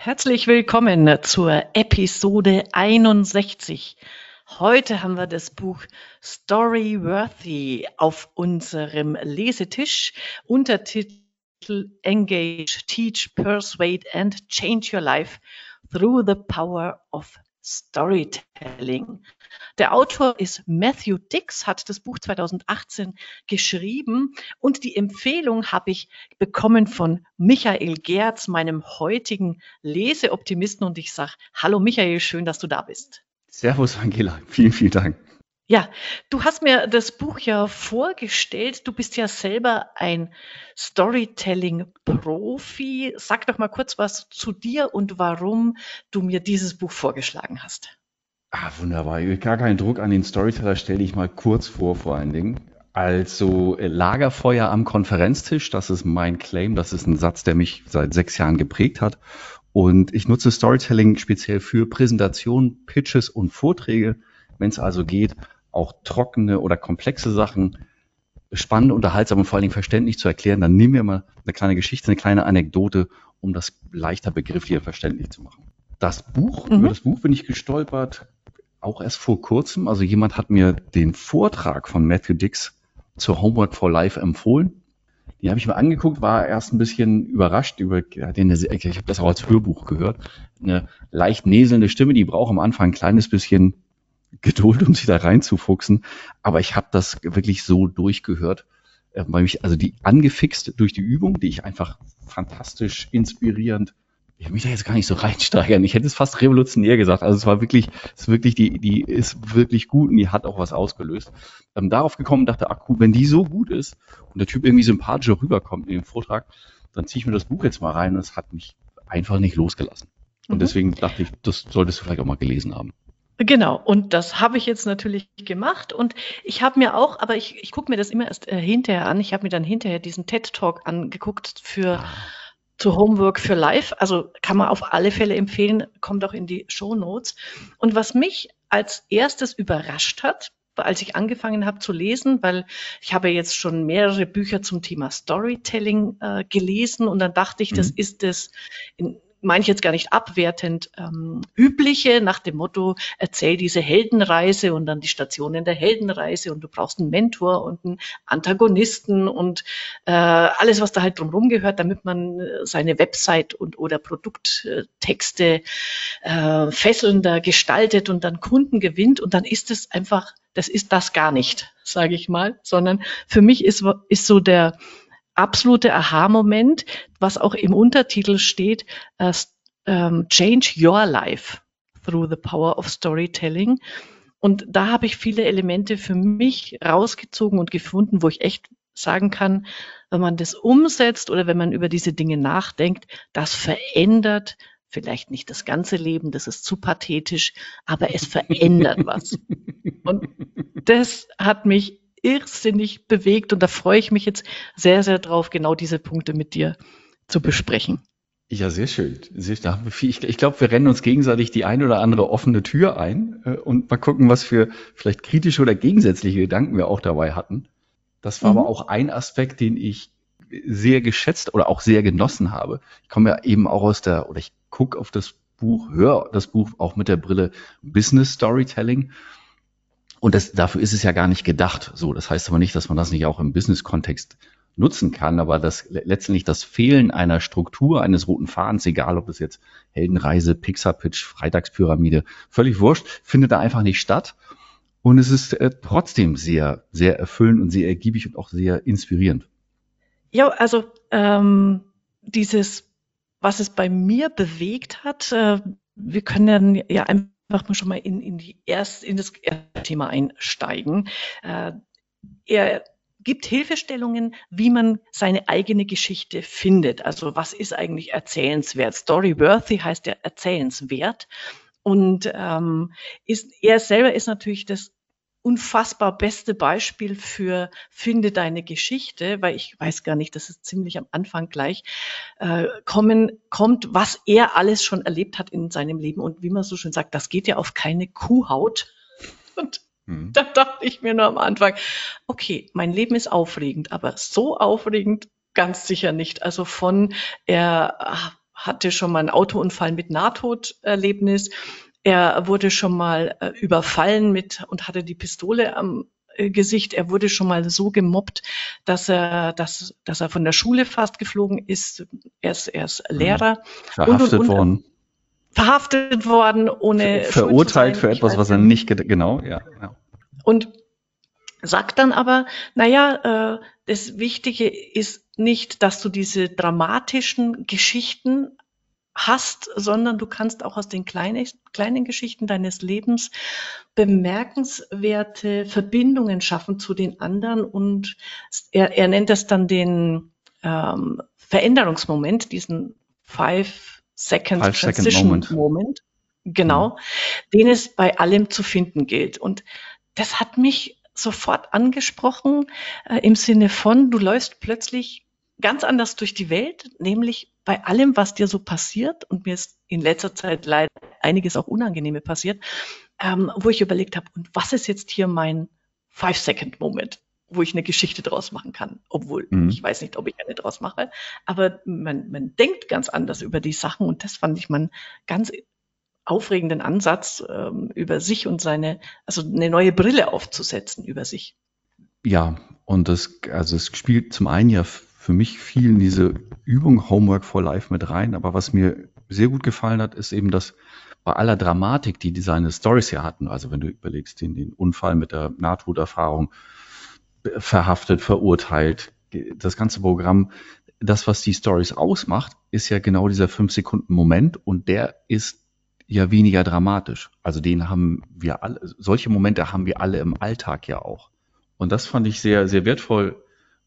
Herzlich willkommen zur Episode 61. Heute haben wir das Buch Storyworthy auf unserem Lesetisch. Untertitel Engage, Teach, Persuade and Change Your Life through the Power of Storytelling. Der Autor ist Matthew Dix, hat das Buch 2018 geschrieben und die Empfehlung habe ich bekommen von Michael Gerz, meinem heutigen Leseoptimisten und ich sage, hallo Michael, schön, dass du da bist. Servus Angela, vielen, vielen Dank. Ja, du hast mir das Buch ja vorgestellt. Du bist ja selber ein Storytelling-Profi. Sag doch mal kurz was zu dir und warum du mir dieses Buch vorgeschlagen hast. Ah, wunderbar. Gar keinen Druck an den Storyteller, stelle ich mal kurz vor, vor allen Dingen. Also äh, Lagerfeuer am Konferenztisch, das ist mein Claim, das ist ein Satz, der mich seit sechs Jahren geprägt hat. Und ich nutze Storytelling speziell für Präsentationen, Pitches und Vorträge, wenn es also geht, auch trockene oder komplexe Sachen spannend, unterhaltsam und vor allen Dingen verständlich zu erklären, dann nehmen wir mal eine kleine Geschichte, eine kleine Anekdote, um das leichter begrifflicher verständlich zu machen. Das Buch, mhm. über das Buch bin ich gestolpert, auch erst vor kurzem. Also jemand hat mir den Vortrag von Matthew Dix zur Homework for Life empfohlen. Die habe ich mir angeguckt, war erst ein bisschen überrascht über, den, ich habe das auch als Hörbuch gehört, eine leicht näselnde Stimme, die braucht am Anfang ein kleines bisschen Geduld, um sich da reinzufuchsen. Aber ich habe das wirklich so durchgehört, äh, weil mich, also die angefixt durch die Übung, die ich einfach fantastisch inspirierend ich will mich da jetzt gar nicht so reinsteigern. Ich hätte es fast revolutionär gesagt. Also es war wirklich, es ist wirklich, die, die ist wirklich gut und die hat auch was ausgelöst. Ähm, darauf gekommen, dachte, ach cool, wenn die so gut ist und der Typ irgendwie sympathischer rüberkommt in dem Vortrag, dann ziehe ich mir das Buch jetzt mal rein und es hat mich einfach nicht losgelassen. Und mhm. deswegen dachte ich, das solltest du vielleicht auch mal gelesen haben. Genau, und das habe ich jetzt natürlich gemacht. Und ich habe mir auch, aber ich, ich gucke mir das immer erst äh, hinterher an. Ich habe mir dann hinterher diesen TED-Talk angeguckt für ah zu Homework für Live. Also kann man auf alle Fälle empfehlen, kommt auch in die Show Notes. Und was mich als erstes überrascht hat, als ich angefangen habe zu lesen, weil ich habe jetzt schon mehrere Bücher zum Thema Storytelling äh, gelesen und dann dachte ich, mhm. das ist es in, meine ich jetzt gar nicht abwertend, ähm, übliche nach dem Motto, erzähl diese Heldenreise und dann die Stationen der Heldenreise und du brauchst einen Mentor und einen Antagonisten und äh, alles, was da halt drumherum gehört, damit man äh, seine Website und oder Produkttexte äh, fesselnder gestaltet und dann Kunden gewinnt und dann ist es einfach, das ist das gar nicht, sage ich mal, sondern für mich ist, ist so der absolute Aha-Moment, was auch im Untertitel steht, uh, um, Change Your Life through the Power of Storytelling. Und da habe ich viele Elemente für mich rausgezogen und gefunden, wo ich echt sagen kann, wenn man das umsetzt oder wenn man über diese Dinge nachdenkt, das verändert vielleicht nicht das ganze Leben, das ist zu pathetisch, aber es verändert was. Und das hat mich irrsinnig bewegt und da freue ich mich jetzt sehr, sehr drauf, genau diese Punkte mit dir zu besprechen. Ja, sehr schön. Ich, ich glaube, wir rennen uns gegenseitig die ein oder andere offene Tür ein äh, und mal gucken, was für vielleicht kritische oder gegensätzliche Gedanken wir auch dabei hatten. Das war mhm. aber auch ein Aspekt, den ich sehr geschätzt oder auch sehr genossen habe. Ich komme ja eben auch aus der, oder ich gucke auf das Buch, höre das Buch auch mit der Brille Business Storytelling und das, dafür ist es ja gar nicht gedacht. So, das heißt aber nicht, dass man das nicht auch im Business-Kontext nutzen kann, aber das letztendlich das Fehlen einer Struktur, eines roten Fadens, egal ob es jetzt Heldenreise, Pixar-Pitch, Freitagspyramide, völlig wurscht, findet da einfach nicht statt. Und es ist äh, trotzdem sehr, sehr erfüllend und sehr ergiebig und auch sehr inspirierend. Ja, also ähm, dieses, was es bei mir bewegt hat, äh, wir können dann ja einfach einfach mal schon mal in, in, die erst, in das erste Thema einsteigen. Äh, er gibt Hilfestellungen, wie man seine eigene Geschichte findet. Also was ist eigentlich erzählenswert? Storyworthy heißt ja erzählenswert. Und ähm, ist, er selber ist natürlich das unfassbar beste Beispiel für finde deine Geschichte, weil ich weiß gar nicht, das ist ziemlich am Anfang gleich, äh, kommen, kommt, was er alles schon erlebt hat in seinem Leben. Und wie man so schön sagt, das geht ja auf keine Kuhhaut. Und hm. da dachte ich mir nur am Anfang, okay, mein Leben ist aufregend, aber so aufregend ganz sicher nicht. Also von er hatte schon mal einen Autounfall mit Nahtoderlebnis. Er wurde schon mal äh, überfallen mit und hatte die Pistole am äh, Gesicht. Er wurde schon mal so gemobbt, dass er, dass, dass er von der Schule fast geflogen ist. Er ist, er ist mhm. Lehrer. Verhaftet und, und, und, worden. Verhaftet worden, ohne. Verurteilt für etwas, was er nicht, genau, ja. ja. Und sagt dann aber, naja, äh, das Wichtige ist nicht, dass du diese dramatischen Geschichten hast, sondern du kannst auch aus den kleinen, kleinen Geschichten deines Lebens bemerkenswerte Verbindungen schaffen zu den anderen. Und er, er nennt das dann den ähm, Veränderungsmoment, diesen Five Second Five Transition Second Moment. Moment. Genau, mhm. den es bei allem zu finden gilt. Und das hat mich sofort angesprochen äh, im Sinne von, du läufst plötzlich ganz anders durch die Welt, nämlich bei allem, was dir so passiert, und mir ist in letzter Zeit leider einiges auch Unangenehme passiert, ähm, wo ich überlegt habe, und was ist jetzt hier mein Five-Second-Moment, wo ich eine Geschichte draus machen kann, obwohl mhm. ich weiß nicht, ob ich eine draus mache, aber man, man denkt ganz anders über die Sachen und das fand ich man ganz aufregenden Ansatz, ähm, über sich und seine, also eine neue Brille aufzusetzen über sich. Ja, und das, also es spielt zum einen ja für mich viel in diese Übung Homework for Life mit rein. Aber was mir sehr gut gefallen hat, ist eben, dass bei aller Dramatik, die, seine Stories ja hatten, also wenn du überlegst, den, den Unfall mit der Nahtoderfahrung, verhaftet, verurteilt, das ganze Programm, das, was die Stories ausmacht, ist ja genau dieser fünf Sekunden Moment und der ist ja weniger dramatisch. Also den haben wir alle, solche Momente haben wir alle im Alltag ja auch. Und das fand ich sehr, sehr wertvoll,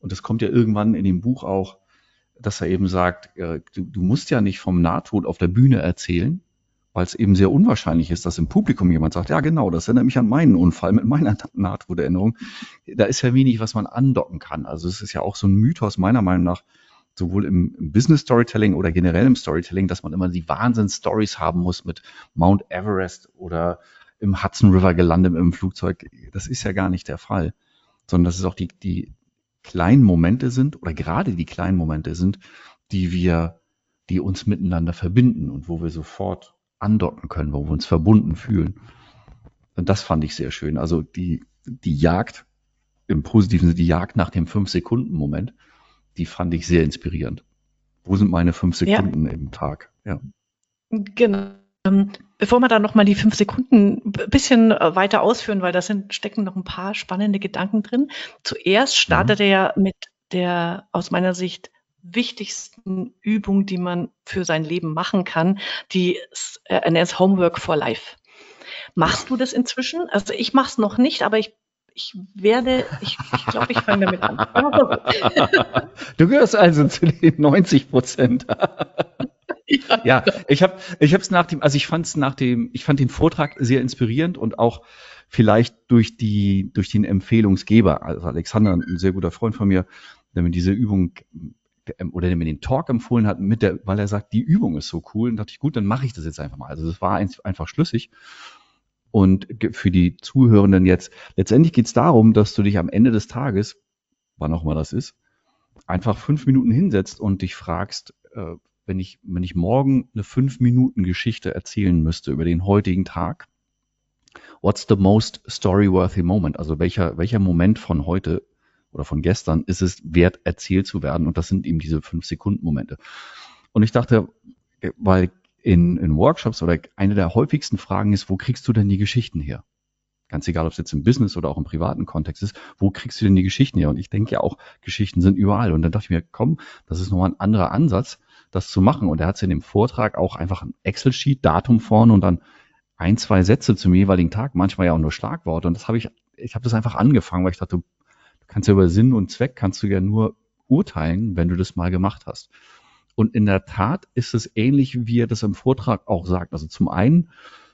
und das kommt ja irgendwann in dem Buch auch, dass er eben sagt, äh, du, du musst ja nicht vom Nahtod auf der Bühne erzählen, weil es eben sehr unwahrscheinlich ist, dass im Publikum jemand sagt, ja genau, das erinnert mich an meinen Unfall mit meiner Nahtoderinnerung. Da ist ja wenig, was man andocken kann. Also es ist ja auch so ein Mythos meiner Meinung nach, sowohl im, Business Storytelling oder generell im Storytelling, dass man immer die Wahnsinns-Stories haben muss mit Mount Everest oder im Hudson River gelandet im Flugzeug. Das ist ja gar nicht der Fall, sondern das ist auch die, die kleinen Momente sind oder gerade die kleinen Momente sind, die wir, die uns miteinander verbinden und wo wir sofort andocken können, wo wir uns verbunden fühlen. Und das fand ich sehr schön. Also die, die Jagd, im positiven Sinne, die Jagd nach dem Fünf-Sekunden-Moment, die fand ich sehr inspirierend. Wo sind meine fünf Sekunden ja. im Tag? Ja. Genau. Bevor wir da nochmal die fünf Sekunden ein bisschen äh, weiter ausführen, weil da sind, stecken noch ein paar spannende Gedanken drin. Zuerst startet mhm. er mit der aus meiner Sicht wichtigsten Übung, die man für sein Leben machen kann, die äh, er nennt Homework for Life. Machst du das inzwischen? Also ich mache es noch nicht, aber ich ich werde, ich glaube, ich, glaub, ich fange damit an. du gehörst also zu den 90 Prozent. ja, ich habe ich habe es nach dem also ich fand es nach dem ich fand den Vortrag sehr inspirierend und auch vielleicht durch die durch den Empfehlungsgeber also Alexander ein sehr guter Freund von mir der mir diese Übung ähm, oder der mir den Talk empfohlen hat mit der weil er sagt die Übung ist so cool und dachte ich gut dann mache ich das jetzt einfach mal. Also das war einfach schlüssig. Und für die Zuhörenden jetzt letztendlich geht es darum dass du dich am Ende des Tages wann auch immer das ist einfach fünf Minuten hinsetzt und dich fragst äh, wenn ich, wenn ich morgen eine fünf Minuten Geschichte erzählen müsste über den heutigen Tag, what's the most story-worthy moment? Also welcher, welcher Moment von heute oder von gestern ist es wert, erzählt zu werden? Und das sind eben diese fünf Sekunden Momente. Und ich dachte, weil in, in Workshops oder eine der häufigsten Fragen ist, wo kriegst du denn die Geschichten her? Ganz egal, ob es jetzt im Business oder auch im privaten Kontext ist, wo kriegst du denn die Geschichten her? Und ich denke ja auch, Geschichten sind überall. Und dann dachte ich mir, komm, das ist nochmal ein anderer Ansatz, das zu machen. Und er hat in dem Vortrag auch einfach ein Excel-Sheet, Datum vorne und dann ein, zwei Sätze zum jeweiligen Tag, manchmal ja auch nur Schlagworte. Und das habe ich, ich habe das einfach angefangen, weil ich dachte, du kannst ja über Sinn und Zweck kannst du ja nur urteilen, wenn du das mal gemacht hast. Und in der Tat ist es ähnlich, wie er das im Vortrag auch sagt. Also zum einen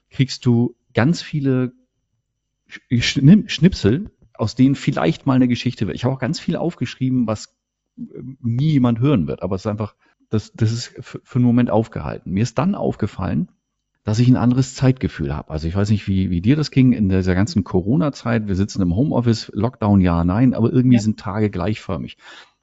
kriegst du ganz viele Schnipsel, aus denen vielleicht mal eine Geschichte wird. Ich habe auch ganz viel aufgeschrieben, was äh, nie jemand hören wird, aber es ist einfach das, das ist für, für einen Moment aufgehalten. Mir ist dann aufgefallen, dass ich ein anderes Zeitgefühl habe. Also ich weiß nicht, wie, wie dir das ging in dieser ganzen Corona-Zeit. Wir sitzen im Homeoffice, Lockdown, ja, nein, aber irgendwie ja. sind Tage gleichförmig.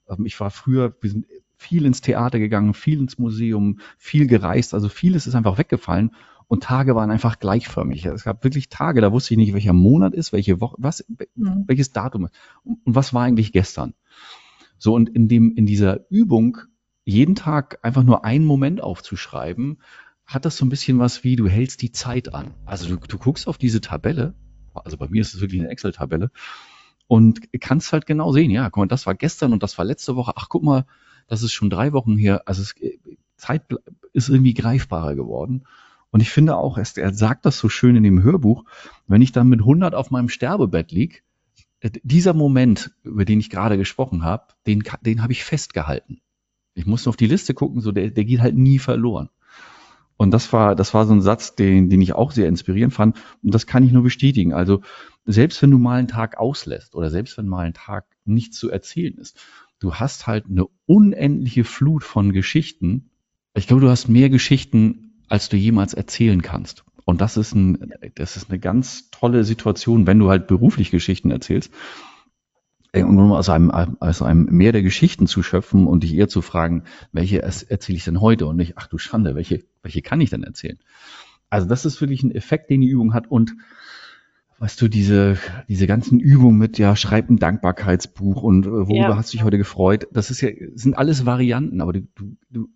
Ähm, ich war früher, wir sind viel ins Theater gegangen, viel ins Museum, viel gereist, also vieles ist einfach weggefallen und Tage waren einfach gleichförmig. Es gab wirklich Tage, da wusste ich nicht, welcher Monat ist, welche Woche, was, mhm. welches Datum ist und was war eigentlich gestern. So und in dem in dieser Übung jeden Tag einfach nur einen Moment aufzuschreiben, hat das so ein bisschen was wie, du hältst die Zeit an. Also du, du guckst auf diese Tabelle, also bei mir ist es wirklich eine Excel-Tabelle, und kannst halt genau sehen, ja, guck mal, das war gestern und das war letzte Woche, ach guck mal, das ist schon drei Wochen her, also es, Zeit ist irgendwie greifbarer geworden. Und ich finde auch, er, er sagt das so schön in dem Hörbuch, wenn ich dann mit 100 auf meinem Sterbebett lieg, äh, dieser Moment, über den ich gerade gesprochen habe, den, den habe ich festgehalten. Ich muss nur auf die Liste gucken, so der, der geht halt nie verloren. Und das war, das war so ein Satz, den, den ich auch sehr inspirierend fand. Und das kann ich nur bestätigen. Also, selbst wenn du mal einen Tag auslässt oder selbst wenn mal ein Tag nichts zu erzählen ist, du hast halt eine unendliche Flut von Geschichten. Ich glaube, du hast mehr Geschichten, als du jemals erzählen kannst. Und das ist ein, das ist eine ganz tolle Situation, wenn du halt beruflich Geschichten erzählst um aus einem, aus einem Meer der Geschichten zu schöpfen und dich eher zu fragen, welche erzähle ich denn heute und nicht, ach du Schande, welche, welche kann ich denn erzählen? Also das ist wirklich ein Effekt, den die Übung hat und weißt du, diese, diese ganzen Übungen mit, ja, schreib ein Dankbarkeitsbuch und äh, worüber ja. hast du dich heute gefreut, das ist ja, sind alles Varianten, aber du, du,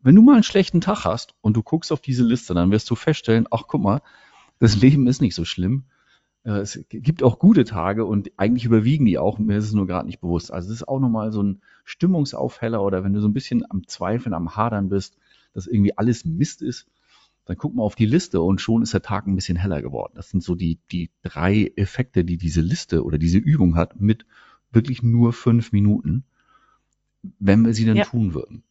wenn du mal einen schlechten Tag hast und du guckst auf diese Liste, dann wirst du feststellen, ach guck mal, das Leben ist nicht so schlimm äh, es gibt auch gute Tage und eigentlich überwiegen die auch, mir ist es nur gerade nicht bewusst. Also es ist auch nochmal so ein Stimmungsaufheller oder wenn du so ein bisschen am Zweifeln, am Hadern bist, dass irgendwie alles Mist ist, dann guck mal auf die Liste und schon ist der Tag ein bisschen heller geworden. Das sind so die, die drei Effekte, die diese Liste oder diese Übung hat mit wirklich nur fünf Minuten, wenn wir sie dann ja. tun würden.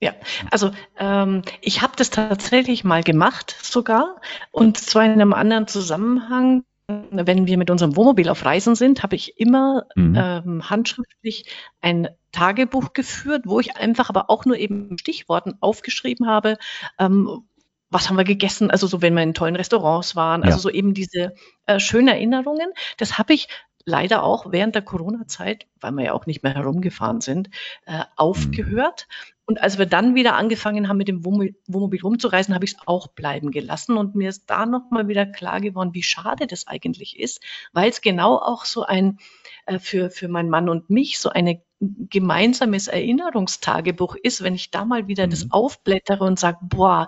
Ja, also ähm, ich habe das tatsächlich mal gemacht sogar und zwar in einem anderen Zusammenhang wenn wir mit unserem Wohnmobil auf Reisen sind, habe ich immer mhm. ähm, handschriftlich ein Tagebuch geführt, wo ich einfach aber auch nur eben Stichworten aufgeschrieben habe, ähm, was haben wir gegessen, also so, wenn wir in tollen Restaurants waren, also ja. so eben diese äh, schönen Erinnerungen. Das habe ich leider auch während der Corona-Zeit, weil wir ja auch nicht mehr herumgefahren sind, äh, aufgehört. Und als wir dann wieder angefangen haben, mit dem Wohnmobil rumzureisen, habe ich es auch bleiben gelassen. Und mir ist da nochmal wieder klar geworden, wie schade das eigentlich ist, weil es genau auch so ein, äh, für, für meinen Mann und mich, so ein gemeinsames Erinnerungstagebuch ist, wenn ich da mal wieder mhm. das aufblättere und sage, boah,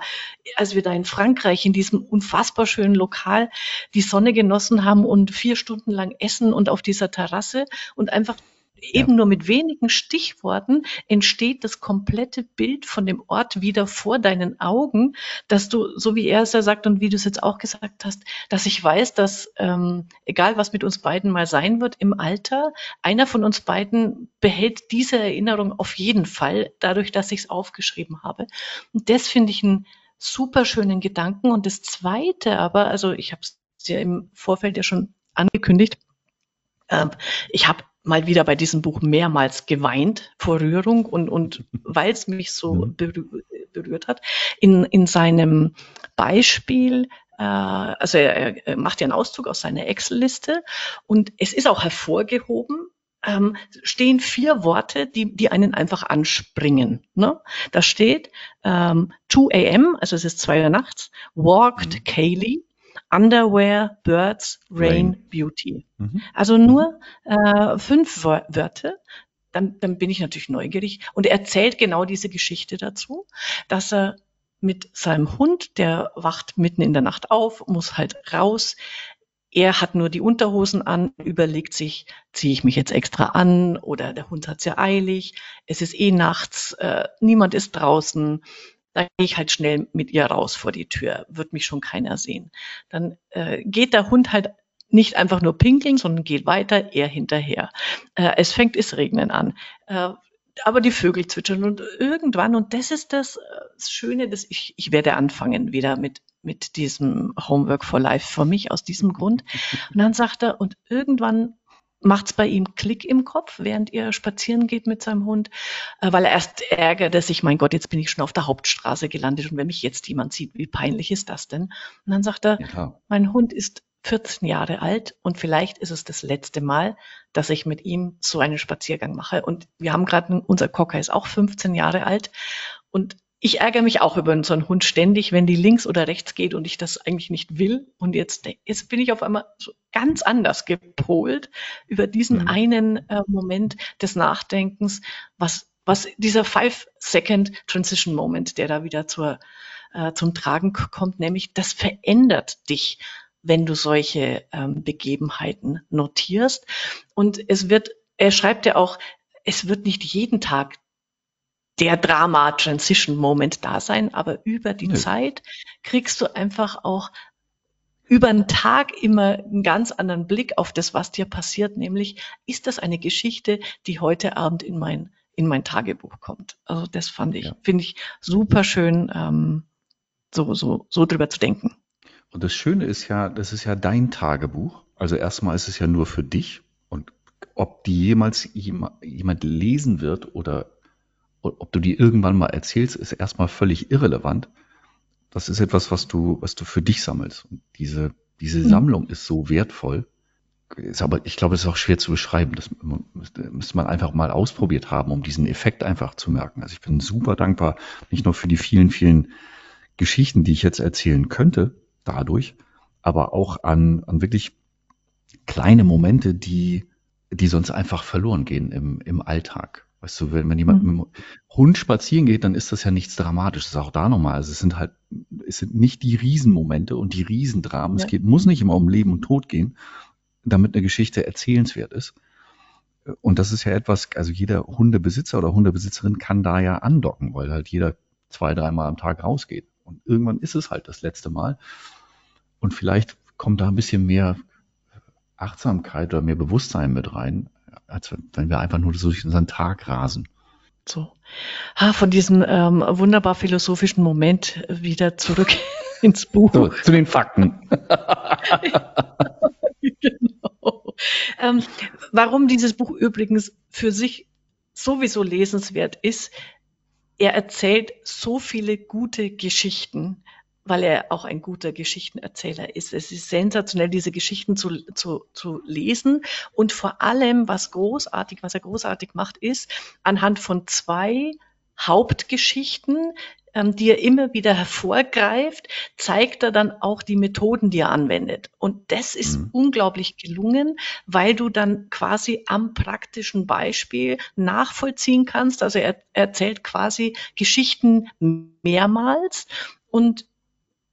als wir da in Frankreich in diesem unfassbar schönen Lokal die Sonne genossen haben und vier Stunden lang essen und auf dieser Terrasse und einfach eben ja. nur mit wenigen Stichworten entsteht das komplette Bild von dem Ort wieder vor deinen Augen, dass du, so wie er es ja sagt und wie du es jetzt auch gesagt hast, dass ich weiß, dass ähm, egal was mit uns beiden mal sein wird im Alter, einer von uns beiden behält diese Erinnerung auf jeden Fall, dadurch, dass ich es aufgeschrieben habe. Und das finde ich einen super schönen Gedanken. Und das Zweite aber, also ich habe es ja im Vorfeld ja schon angekündigt, äh, ich habe mal wieder bei diesem Buch mehrmals geweint vor Rührung und, und weil es mich so mhm. berührt hat. In, in seinem Beispiel äh, also er, er macht ja einen Auszug aus seiner Excel-Liste und es ist auch hervorgehoben, ähm, stehen vier Worte, die, die einen einfach anspringen. Ne? Da steht ähm, 2 a.m., also es ist zwei Uhr nachts, walked mhm. Kaylee, Underwear, Birds, Rain, Rain. Beauty. Mhm. Also nur äh, fünf Wörter. Dann, dann bin ich natürlich neugierig. Und er erzählt genau diese Geschichte dazu, dass er mit seinem Hund, der wacht mitten in der Nacht auf, muss halt raus. Er hat nur die Unterhosen an, überlegt sich, ziehe ich mich jetzt extra an oder der Hund hat sehr eilig, es ist eh nachts, äh, niemand ist draußen, da gehe ich halt schnell mit ihr raus vor die Tür, wird mich schon keiner sehen. Dann äh, geht der Hund halt nicht einfach nur pinkeln, sondern geht weiter, er hinterher. Äh, es fängt es regnen an. Äh, aber die Vögel zwitschern und irgendwann, und das ist das, äh, das Schöne, dass ich, ich werde anfangen wieder mit, mit diesem Homework for Life für mich aus diesem Grund. Und dann sagt er, und irgendwann macht's bei ihm Klick im Kopf, während er spazieren geht mit seinem Hund, äh, weil er erst ärgerte sich, mein Gott, jetzt bin ich schon auf der Hauptstraße gelandet und wenn mich jetzt jemand sieht, wie peinlich ist das denn? Und dann sagt er, ja, mein Hund ist 14 Jahre alt und vielleicht ist es das letzte Mal, dass ich mit ihm so einen Spaziergang mache. Und wir haben gerade, unser Cocker ist auch 15 Jahre alt und ich ärgere mich auch über so einen Hund ständig, wenn die links oder rechts geht und ich das eigentlich nicht will. Und jetzt, jetzt bin ich auf einmal so ganz anders gepolt über diesen mhm. einen äh, Moment des Nachdenkens, was, was dieser Five-Second Transition Moment, der da wieder zur, äh, zum Tragen kommt, nämlich das verändert dich wenn du solche ähm, Begebenheiten notierst. Und es wird, er schreibt ja auch, es wird nicht jeden Tag der Drama-Transition-Moment da sein, aber über die ja. Zeit kriegst du einfach auch über den Tag immer einen ganz anderen Blick auf das, was dir passiert, nämlich ist das eine Geschichte, die heute Abend in mein in mein Tagebuch kommt. Also das fand ich, ja. finde ich super schön, ähm, so so so drüber zu denken. Und das Schöne ist ja, das ist ja dein Tagebuch. Also erstmal ist es ja nur für dich. Und ob die jemals jemand lesen wird oder ob du die irgendwann mal erzählst, ist erstmal völlig irrelevant. Das ist etwas, was du, was du für dich sammelst. Und diese, diese mhm. Sammlung ist so wertvoll. Ist aber, ich glaube, es ist auch schwer zu beschreiben. Das müsste man einfach mal ausprobiert haben, um diesen Effekt einfach zu merken. Also ich bin super dankbar, nicht nur für die vielen, vielen Geschichten, die ich jetzt erzählen könnte, dadurch, aber auch an, an wirklich kleine Momente, die, die sonst einfach verloren gehen im, im Alltag. Weißt du, wenn, wenn jemand mhm. mit dem Hund spazieren geht, dann ist das ja nichts Dramatisches. Auch da nochmal. Also es sind halt, es sind nicht die Riesenmomente und die Riesendramen. Ja. Es geht, muss nicht immer um Leben und Tod gehen, damit eine Geschichte erzählenswert ist. Und das ist ja etwas, also jeder Hundebesitzer oder Hundebesitzerin kann da ja andocken, weil halt jeder zwei, dreimal am Tag rausgeht. Und irgendwann ist es halt das letzte Mal. Und vielleicht kommt da ein bisschen mehr Achtsamkeit oder mehr Bewusstsein mit rein, als wenn wir einfach nur so durch unseren Tag rasen. So. Ha, von diesem ähm, wunderbar philosophischen Moment wieder zurück ins Buch. So, zu den Fakten. genau. Ähm, warum dieses Buch übrigens für sich sowieso lesenswert ist, er erzählt so viele gute Geschichten weil er auch ein guter Geschichtenerzähler ist. Es ist sensationell, diese Geschichten zu, zu, zu lesen. Und vor allem, was großartig, was er großartig macht, ist, anhand von zwei Hauptgeschichten, ähm, die er immer wieder hervorgreift, zeigt er dann auch die Methoden, die er anwendet. Und das ist mhm. unglaublich gelungen, weil du dann quasi am praktischen Beispiel nachvollziehen kannst. Also er, er erzählt quasi Geschichten mehrmals und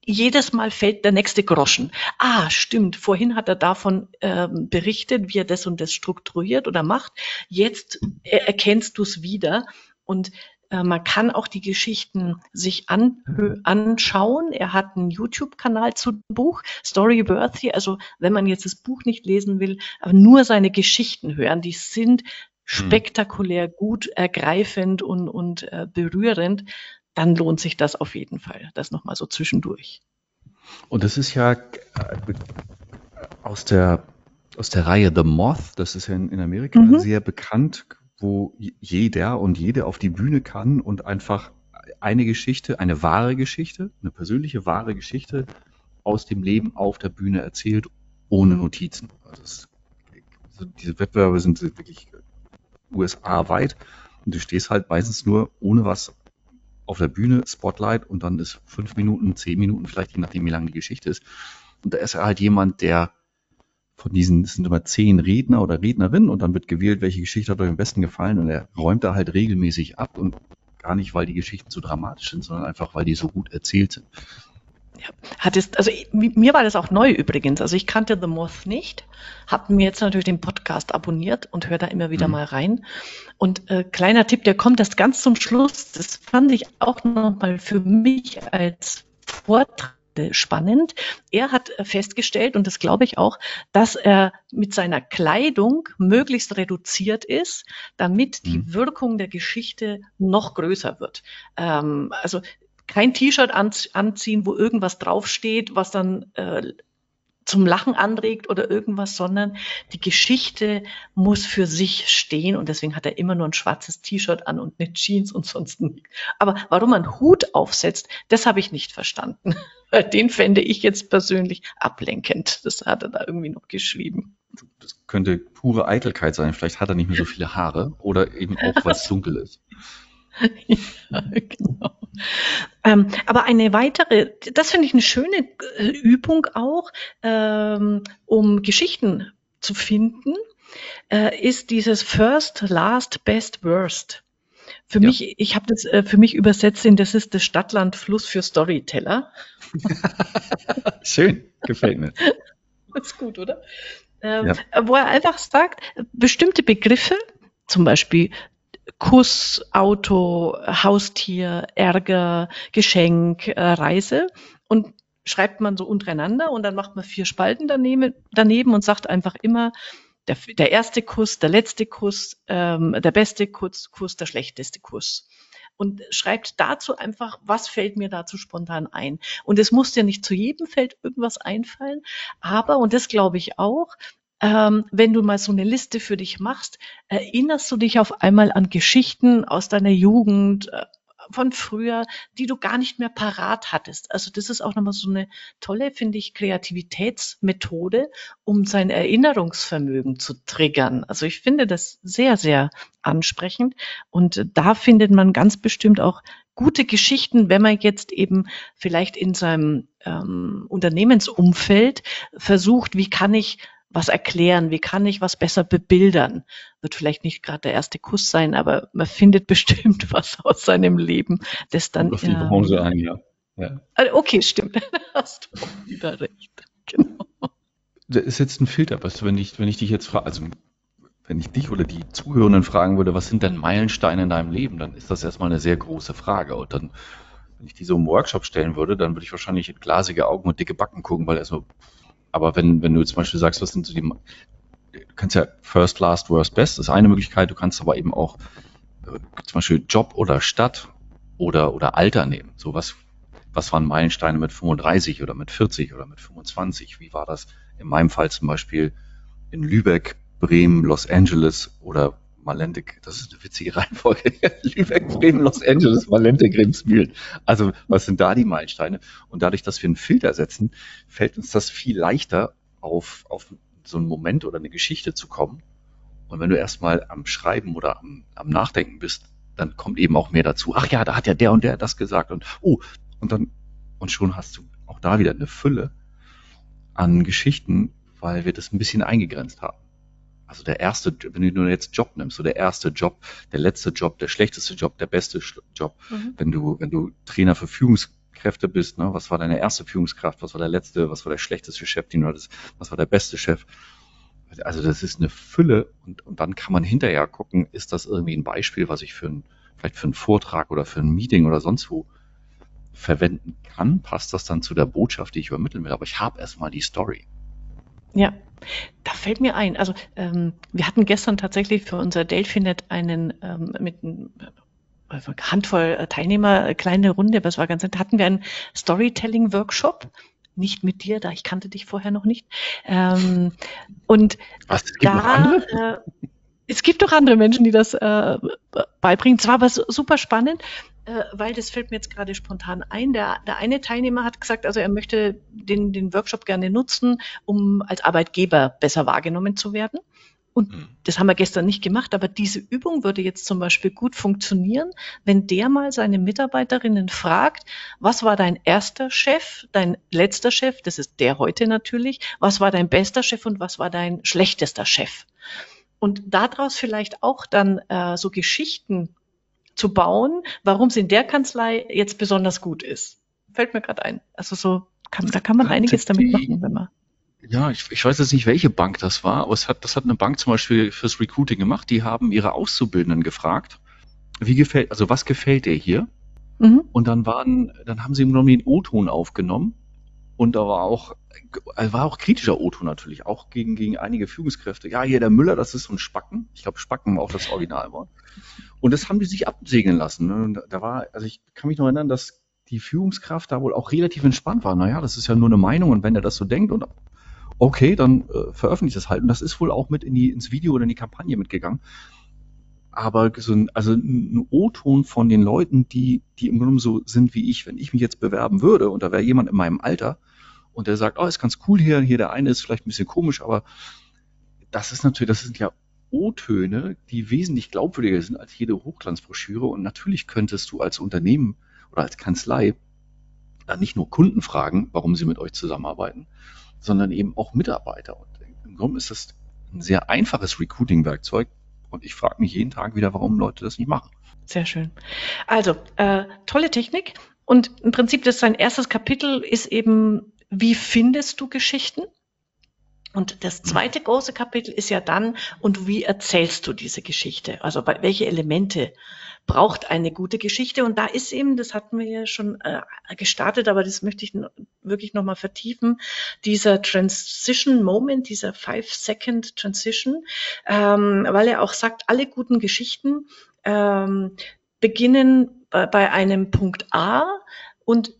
jedes Mal fällt der nächste Groschen. Ah, stimmt, vorhin hat er davon ähm, berichtet, wie er das und das strukturiert oder macht. Jetzt er erkennst du es wieder und äh, man kann auch die Geschichten sich an, anschauen. Er hat einen YouTube-Kanal zu Buch, Storyworthy. Also wenn man jetzt das Buch nicht lesen will, aber nur seine Geschichten hören, die sind hm. spektakulär gut, ergreifend und, und äh, berührend dann lohnt sich das auf jeden Fall. Das nochmal so zwischendurch. Und das ist ja äh, aus der, aus der Reihe The Moth, das ist ja in, in Amerika mhm. sehr bekannt, wo jeder und jede auf die Bühne kann und einfach eine Geschichte, eine wahre Geschichte, eine persönliche wahre Geschichte aus dem Leben auf der Bühne erzählt, ohne Notizen. Also es, diese Wettbewerbe sind wirklich USA weit und du stehst halt meistens nur ohne was auf der Bühne, Spotlight und dann ist fünf Minuten, zehn Minuten, vielleicht je nachdem, wie lang die Geschichte ist. Und da ist er halt jemand, der von diesen, es sind immer zehn Redner oder Rednerinnen und dann wird gewählt, welche Geschichte hat euch am besten gefallen und er räumt da halt regelmäßig ab und gar nicht, weil die Geschichten so dramatisch sind, sondern einfach, weil die so gut erzählt sind. Ja. Hat es, also mir war das auch neu übrigens. Also ich kannte The Moth nicht, habe mir jetzt natürlich den Podcast abonniert und höre da immer wieder mhm. mal rein. Und äh, kleiner Tipp, der kommt erst ganz zum Schluss. Das fand ich auch nochmal für mich als Vortrag spannend. Er hat äh, festgestellt, und das glaube ich auch, dass er mit seiner Kleidung möglichst reduziert ist, damit die mhm. Wirkung der Geschichte noch größer wird. Ähm, also kein T-Shirt anziehen, wo irgendwas draufsteht, was dann äh, zum Lachen anregt oder irgendwas, sondern die Geschichte muss für sich stehen und deswegen hat er immer nur ein schwarzes T-Shirt an und eine Jeans und sonst nichts. Aber warum man Hut aufsetzt, das habe ich nicht verstanden. Den fände ich jetzt persönlich ablenkend. Das hat er da irgendwie noch geschrieben. Das könnte pure Eitelkeit sein. Vielleicht hat er nicht mehr so viele Haare oder eben auch was Dunkles. ja, genau. Ähm, aber eine weitere, das finde ich eine schöne äh, Übung auch, ähm, um Geschichten zu finden, äh, ist dieses First, Last, Best, Worst. Für ja. mich, ich habe das äh, für mich übersetzt in, das ist das Stadtland Fluss für Storyteller. Schön, gefällt mir. Das ist gut, oder? Ähm, ja. Wo er einfach sagt, bestimmte Begriffe, zum Beispiel Kuss, Auto, Haustier, Ärger, Geschenk, äh, Reise und schreibt man so untereinander und dann macht man vier Spalten daneben, daneben und sagt einfach immer der, der erste Kuss, der letzte Kuss, ähm, der beste Kuss, Kuss, der schlechteste Kuss und schreibt dazu einfach, was fällt mir dazu spontan ein. Und es muss ja nicht zu jedem Feld irgendwas einfallen, aber, und das glaube ich auch, ähm, wenn du mal so eine Liste für dich machst, erinnerst du dich auf einmal an Geschichten aus deiner Jugend, äh, von früher, die du gar nicht mehr parat hattest. Also das ist auch nochmal so eine tolle, finde ich, Kreativitätsmethode, um sein Erinnerungsvermögen zu triggern. Also ich finde das sehr, sehr ansprechend. Und da findet man ganz bestimmt auch gute Geschichten, wenn man jetzt eben vielleicht in seinem ähm, Unternehmensumfeld versucht, wie kann ich was erklären, wie kann ich was besser bebildern. Wird vielleicht nicht gerade der erste Kuss sein, aber man findet bestimmt was aus seinem Leben, das dann. Auf die Branche ein, ja. ja. Ah, okay, stimmt. Hast du wieder recht. Genau. Da ist jetzt ein Filter, was, wenn ich, wenn ich dich jetzt frage, also wenn ich dich oder die Zuhörenden fragen würde, was sind denn Meilensteine in deinem Leben, dann ist das erstmal eine sehr große Frage. Und dann, wenn ich die so im Workshop stellen würde, dann würde ich wahrscheinlich in glasige Augen und dicke Backen gucken, weil erstmal aber wenn, wenn du zum Beispiel sagst, was sind so die, du kannst ja First, Last, Worst, Best, ist eine Möglichkeit, du kannst aber eben auch äh, zum Beispiel Job oder Stadt oder, oder Alter nehmen. So was, was waren Meilensteine mit 35 oder mit 40 oder mit 25? Wie war das in meinem Fall zum Beispiel in Lübeck, Bremen, Los Angeles oder Malente, das ist eine witzige Reihenfolge. Lübeck, Bremen, Los Angeles, Malente, Grimsmühlen. Also, was sind da die Meilensteine? Und dadurch, dass wir einen Filter setzen, fällt uns das viel leichter, auf, auf so einen Moment oder eine Geschichte zu kommen. Und wenn du erstmal am Schreiben oder am, am Nachdenken bist, dann kommt eben auch mehr dazu. Ach ja, da hat ja der und der das gesagt und oh, und dann, und schon hast du auch da wieder eine Fülle an Geschichten, weil wir das ein bisschen eingegrenzt haben also der erste, wenn du nur jetzt Job nimmst, so der erste Job, der letzte Job, der schlechteste Job, der beste Job, mhm. wenn du, wenn du Trainer für Führungskräfte bist, ne, was war deine erste Führungskraft, was war der letzte, was war der schlechteste Chef, den du hattest, was war der beste Chef? Also das ist eine Fülle und, und dann kann man hinterher gucken, ist das irgendwie ein Beispiel, was ich für ein, vielleicht für einen Vortrag oder für ein Meeting oder sonst wo verwenden kann? Passt das dann zu der Botschaft, die ich übermitteln will? Aber ich habe erstmal die Story. Ja, da fällt mir ein, also ähm, wir hatten gestern tatsächlich für unser Delphinet einen ähm, mit einer äh, Handvoll äh, Teilnehmer, äh, kleine Runde, aber es war ganz nett, hatten wir einen Storytelling-Workshop nicht mit dir, da ich kannte dich vorher noch nicht. Ähm, und Was, es gibt da? Äh, es gibt doch andere Menschen, die das äh, beibringen. Zwar war es super spannend, äh, weil das fällt mir jetzt gerade spontan ein. Der, der eine Teilnehmer hat gesagt, also er möchte den, den Workshop gerne nutzen, um als Arbeitgeber besser wahrgenommen zu werden. Und mhm. das haben wir gestern nicht gemacht, aber diese Übung würde jetzt zum Beispiel gut funktionieren, wenn der mal seine Mitarbeiterinnen fragt, was war dein erster Chef, dein letzter Chef, das ist der heute natürlich, was war dein bester Chef und was war dein schlechtester Chef? Und daraus vielleicht auch dann äh, so Geschichten zu bauen, warum es in der Kanzlei jetzt besonders gut ist. Fällt mir gerade ein. Also so, kann, da kann man einiges damit machen, wenn man. Ja, ich, ich weiß jetzt nicht, welche Bank das war, aber es hat, das hat eine Bank zum Beispiel fürs Recruiting gemacht. Die haben ihre Auszubildenden gefragt, wie gefällt, also was gefällt dir hier? Mhm. Und dann waren, dann haben sie im Grunde den O-Ton aufgenommen und da war auch, war auch kritischer O-Ton natürlich, auch gegen, gegen einige Führungskräfte. Ja, hier der Müller, das ist so ein Spacken. Ich glaube, Spacken war auch das Originalwort. Und das haben die sich absegnen lassen. Ne? Da war, also ich kann mich noch erinnern, dass die Führungskraft da wohl auch relativ entspannt war. Naja, das ist ja nur eine Meinung und wenn er das so denkt und, okay, dann äh, veröffentliche das halt. Und das ist wohl auch mit in die, ins Video oder in die Kampagne mitgegangen. Aber so ein, also ein O-Ton von den Leuten, die, die im Grunde so sind wie ich, wenn ich mich jetzt bewerben würde und da wäre jemand in meinem Alter und der sagt, oh, ist ganz cool hier, hier der eine ist vielleicht ein bisschen komisch, aber das ist natürlich, das sind ja O-Töne, die wesentlich glaubwürdiger sind als jede Hochglanzbroschüre. Und natürlich könntest du als Unternehmen oder als Kanzlei dann nicht nur Kunden fragen, warum sie mit euch zusammenarbeiten, sondern eben auch Mitarbeiter. Und im Grunde ist das ein sehr einfaches Recruiting-Werkzeug. Und ich frage mich jeden Tag wieder, warum Leute das nicht machen. Sehr schön. Also, äh, tolle Technik. Und im Prinzip, das sein erstes Kapitel ist eben, wie findest du Geschichten? Und das zweite große Kapitel ist ja dann, und wie erzählst du diese Geschichte? Also welche Elemente braucht eine gute Geschichte? Und da ist eben, das hatten wir ja schon äh, gestartet, aber das möchte ich wirklich nochmal vertiefen, dieser Transition Moment, dieser Five-Second Transition, ähm, weil er auch sagt, alle guten Geschichten ähm, beginnen bei, bei einem Punkt A und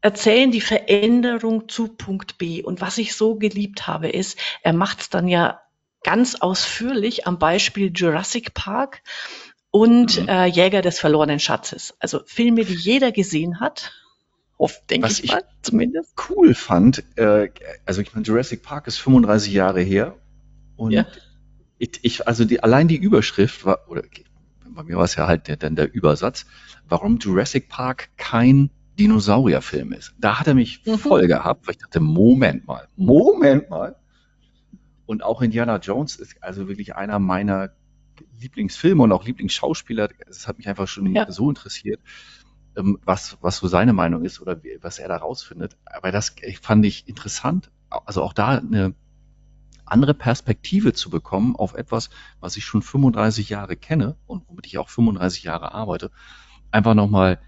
erzählen die Veränderung zu Punkt B. Und was ich so geliebt habe, ist, er macht es dann ja ganz ausführlich am Beispiel Jurassic Park und mhm. äh, Jäger des verlorenen Schatzes. Also Filme, die jeder gesehen hat. Oft, denke ich, ich mal, zumindest. Cool fand, äh, also ich meine, Jurassic Park ist 35 Jahre her und ja. ich, ich, also die, allein die Überschrift war, oder bei mir war es ja halt der, der, der Übersatz, warum Jurassic Park kein Dinosaurierfilm ist. Da hat er mich mhm. voll gehabt, weil ich dachte, Moment mal, Moment mal. Und auch Indiana Jones ist also wirklich einer meiner Lieblingsfilme und auch Lieblingsschauspieler. Es hat mich einfach schon ja. so interessiert, ähm, was, was so seine Meinung ist oder was er da rausfindet. Aber das fand ich interessant. Also auch da eine andere Perspektive zu bekommen auf etwas, was ich schon 35 Jahre kenne und womit ich auch 35 Jahre arbeite. Einfach nochmal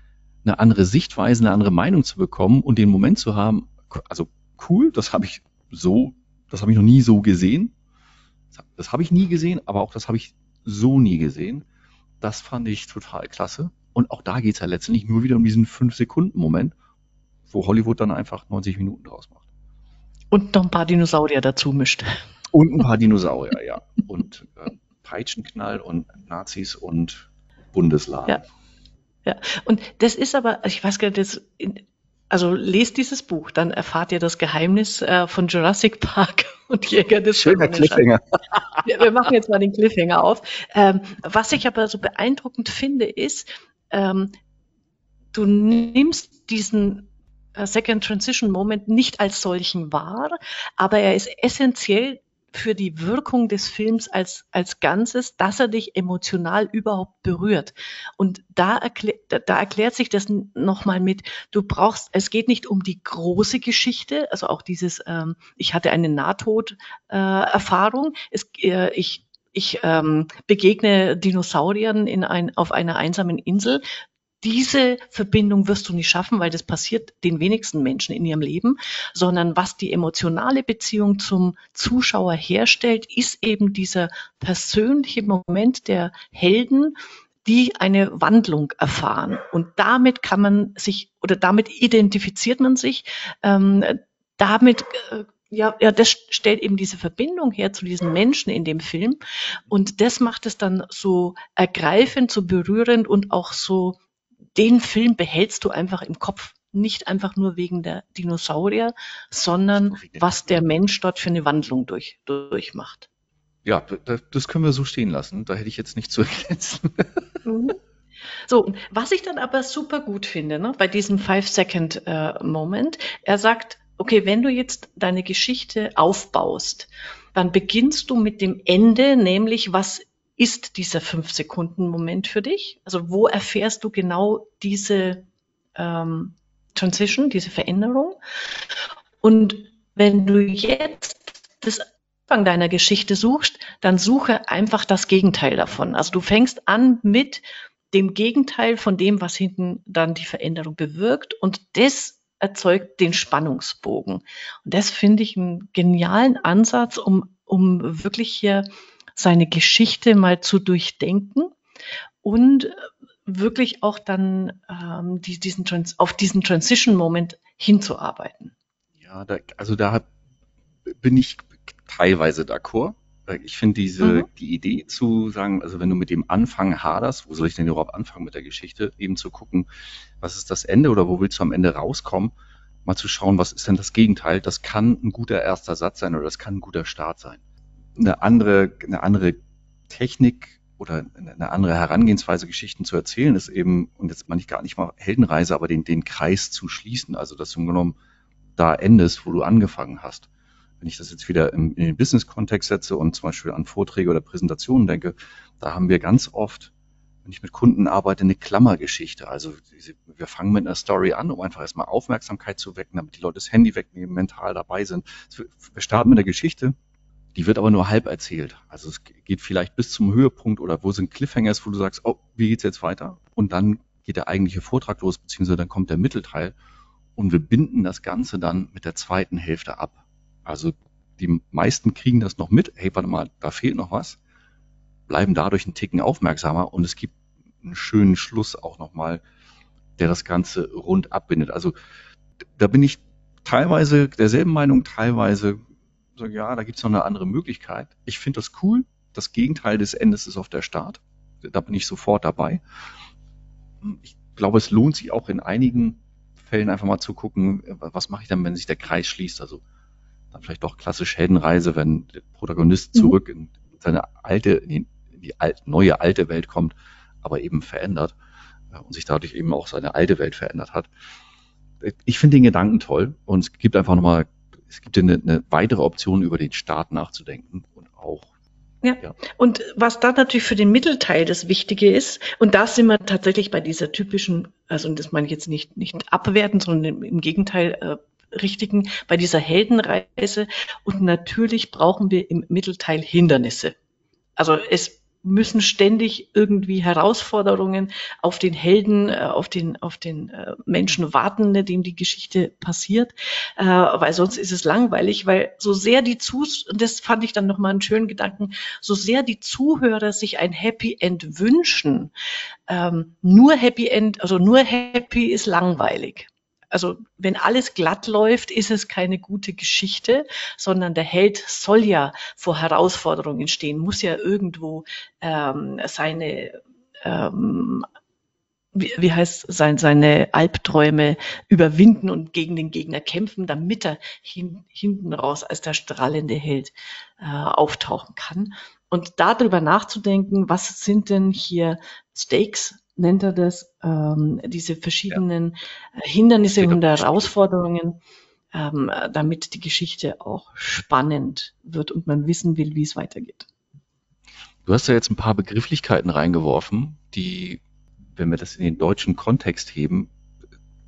eine andere Sichtweise, eine andere Meinung zu bekommen und den Moment zu haben, also cool, das habe ich so, das habe ich noch nie so gesehen. Das habe ich nie gesehen, aber auch das habe ich so nie gesehen. Das fand ich total klasse. Und auch da geht es ja letztendlich nur wieder um diesen 5-Sekunden-Moment, wo Hollywood dann einfach 90 Minuten draus macht. Und noch ein paar Dinosaurier dazu mischt. Und ein paar Dinosaurier, ja. Und äh, Peitschenknall und Nazis und Bundesladen. Ja. Ja, und das ist aber, ich weiß gar nicht, das, also lest dieses Buch, dann erfahrt ihr das Geheimnis äh, von Jurassic Park und Jäger des Schöner Cliffhanger. Wir, wir, machen jetzt mal den Cliffhanger auf. Ähm, was ich aber so beeindruckend finde, ist, ähm, du nimmst diesen äh, Second Transition Moment nicht als solchen wahr, aber er ist essentiell für die Wirkung des Films als, als Ganzes, dass er dich emotional überhaupt berührt. Und da, erklär, da erklärt sich das nochmal mit, du brauchst, es geht nicht um die große Geschichte, also auch dieses, ähm, ich hatte eine Nahtoderfahrung, äh, äh, ich ich ähm, begegne Dinosauriern in ein, auf einer einsamen Insel diese Verbindung wirst du nicht schaffen, weil das passiert den wenigsten Menschen in ihrem Leben, sondern was die emotionale Beziehung zum Zuschauer herstellt, ist eben dieser persönliche Moment der Helden, die eine Wandlung erfahren. Und damit kann man sich oder damit identifiziert man sich, ähm, damit äh, ja, ja, das stellt eben diese Verbindung her zu diesen Menschen in dem Film. Und das macht es dann so ergreifend, so berührend und auch so den Film behältst du einfach im Kopf. Nicht einfach nur wegen der Dinosaurier, sondern was der Mensch dort für eine Wandlung durch, durchmacht. Ja, das können wir so stehen lassen. Da hätte ich jetzt nicht zu ergänzen. Mhm. So, was ich dann aber super gut finde, ne, bei diesem Five-Second-Moment, äh, er sagt, okay, wenn du jetzt deine Geschichte aufbaust, dann beginnst du mit dem Ende, nämlich was ist dieser Fünf-Sekunden-Moment für dich? Also wo erfährst du genau diese ähm, Transition, diese Veränderung? Und wenn du jetzt das Anfang deiner Geschichte suchst, dann suche einfach das Gegenteil davon. Also du fängst an mit dem Gegenteil von dem, was hinten dann die Veränderung bewirkt und das erzeugt den Spannungsbogen. Und das finde ich einen genialen Ansatz, um, um wirklich hier seine Geschichte mal zu durchdenken und wirklich auch dann ähm, die, diesen Trans auf diesen Transition Moment hinzuarbeiten. Ja, da, also da bin ich teilweise d'accord. Ich finde diese, mhm. die Idee zu sagen, also wenn du mit dem Anfang haderst, wo soll ich denn überhaupt anfangen mit der Geschichte, eben zu gucken, was ist das Ende oder wo willst du am Ende rauskommen, mal zu schauen, was ist denn das Gegenteil? Das kann ein guter erster Satz sein oder das kann ein guter Start sein. Eine andere, eine andere Technik oder eine andere Herangehensweise, Geschichten zu erzählen, ist eben, und jetzt meine ich gar nicht mal Heldenreise, aber den, den Kreis zu schließen, also dass du im genommen da endest, wo du angefangen hast wenn ich das jetzt wieder in, in den Business-Kontext setze und zum Beispiel an Vorträge oder Präsentationen denke, da haben wir ganz oft, wenn ich mit Kunden arbeite, eine Klammergeschichte. Also wir fangen mit einer Story an, um einfach erstmal Aufmerksamkeit zu wecken, damit die Leute das Handy wegnehmen, mental dabei sind. Wir starten mit der Geschichte, die wird aber nur halb erzählt. Also es geht vielleicht bis zum Höhepunkt oder wo sind Cliffhangers, wo du sagst, oh, wie geht's jetzt weiter? Und dann geht der eigentliche Vortrag los, beziehungsweise dann kommt der Mittelteil und wir binden das Ganze dann mit der zweiten Hälfte ab. Also die meisten kriegen das noch mit, hey, warte mal, da fehlt noch was, bleiben dadurch einen Ticken aufmerksamer und es gibt einen schönen Schluss auch nochmal, der das Ganze rund abbindet. Also da bin ich teilweise derselben Meinung, teilweise so, ja, da gibt es noch eine andere Möglichkeit. Ich finde das cool. Das Gegenteil des Endes ist auf der Start. Da bin ich sofort dabei. Ich glaube, es lohnt sich auch in einigen Fällen einfach mal zu gucken, was mache ich dann, wenn sich der Kreis schließt. Also dann vielleicht doch klassisch Heldenreise, wenn der Protagonist mhm. zurück in seine alte, in die, in die alt, neue alte Welt kommt, aber eben verändert äh, und sich dadurch eben auch seine alte Welt verändert hat. Ich finde den Gedanken toll und es gibt einfach nochmal, es gibt eine, eine weitere Option, über den Start nachzudenken und auch ja. ja. Und was dann natürlich für den Mittelteil das Wichtige ist, und da sind wir tatsächlich bei dieser typischen, also das meine ich jetzt nicht, nicht abwerten, sondern im Gegenteil äh, richtigen bei dieser Heldenreise. Und natürlich brauchen wir im Mittelteil Hindernisse. Also es müssen ständig irgendwie Herausforderungen auf den Helden, äh, auf den, auf den äh, Menschen warten, dem die Geschichte passiert, äh, weil sonst ist es langweilig, weil so sehr die Zus, und das fand ich dann nochmal einen schönen Gedanken, so sehr die Zuhörer sich ein Happy End wünschen, ähm, nur Happy End, also nur Happy ist langweilig. Also wenn alles glatt läuft, ist es keine gute Geschichte, sondern der Held soll ja vor Herausforderungen stehen, muss ja irgendwo ähm, seine ähm, wie, wie heißt sein, seine Albträume überwinden und gegen den Gegner kämpfen, damit er hin, hinten raus als der strahlende Held äh, auftauchen kann. Und darüber nachzudenken, was sind denn hier Stakes nennt er das, ähm, diese verschiedenen ja. Hindernisse und Herausforderungen, ähm, damit die Geschichte auch spannend wird und man wissen will, wie es weitergeht. Du hast ja jetzt ein paar Begrifflichkeiten reingeworfen, die, wenn wir das in den deutschen Kontext heben,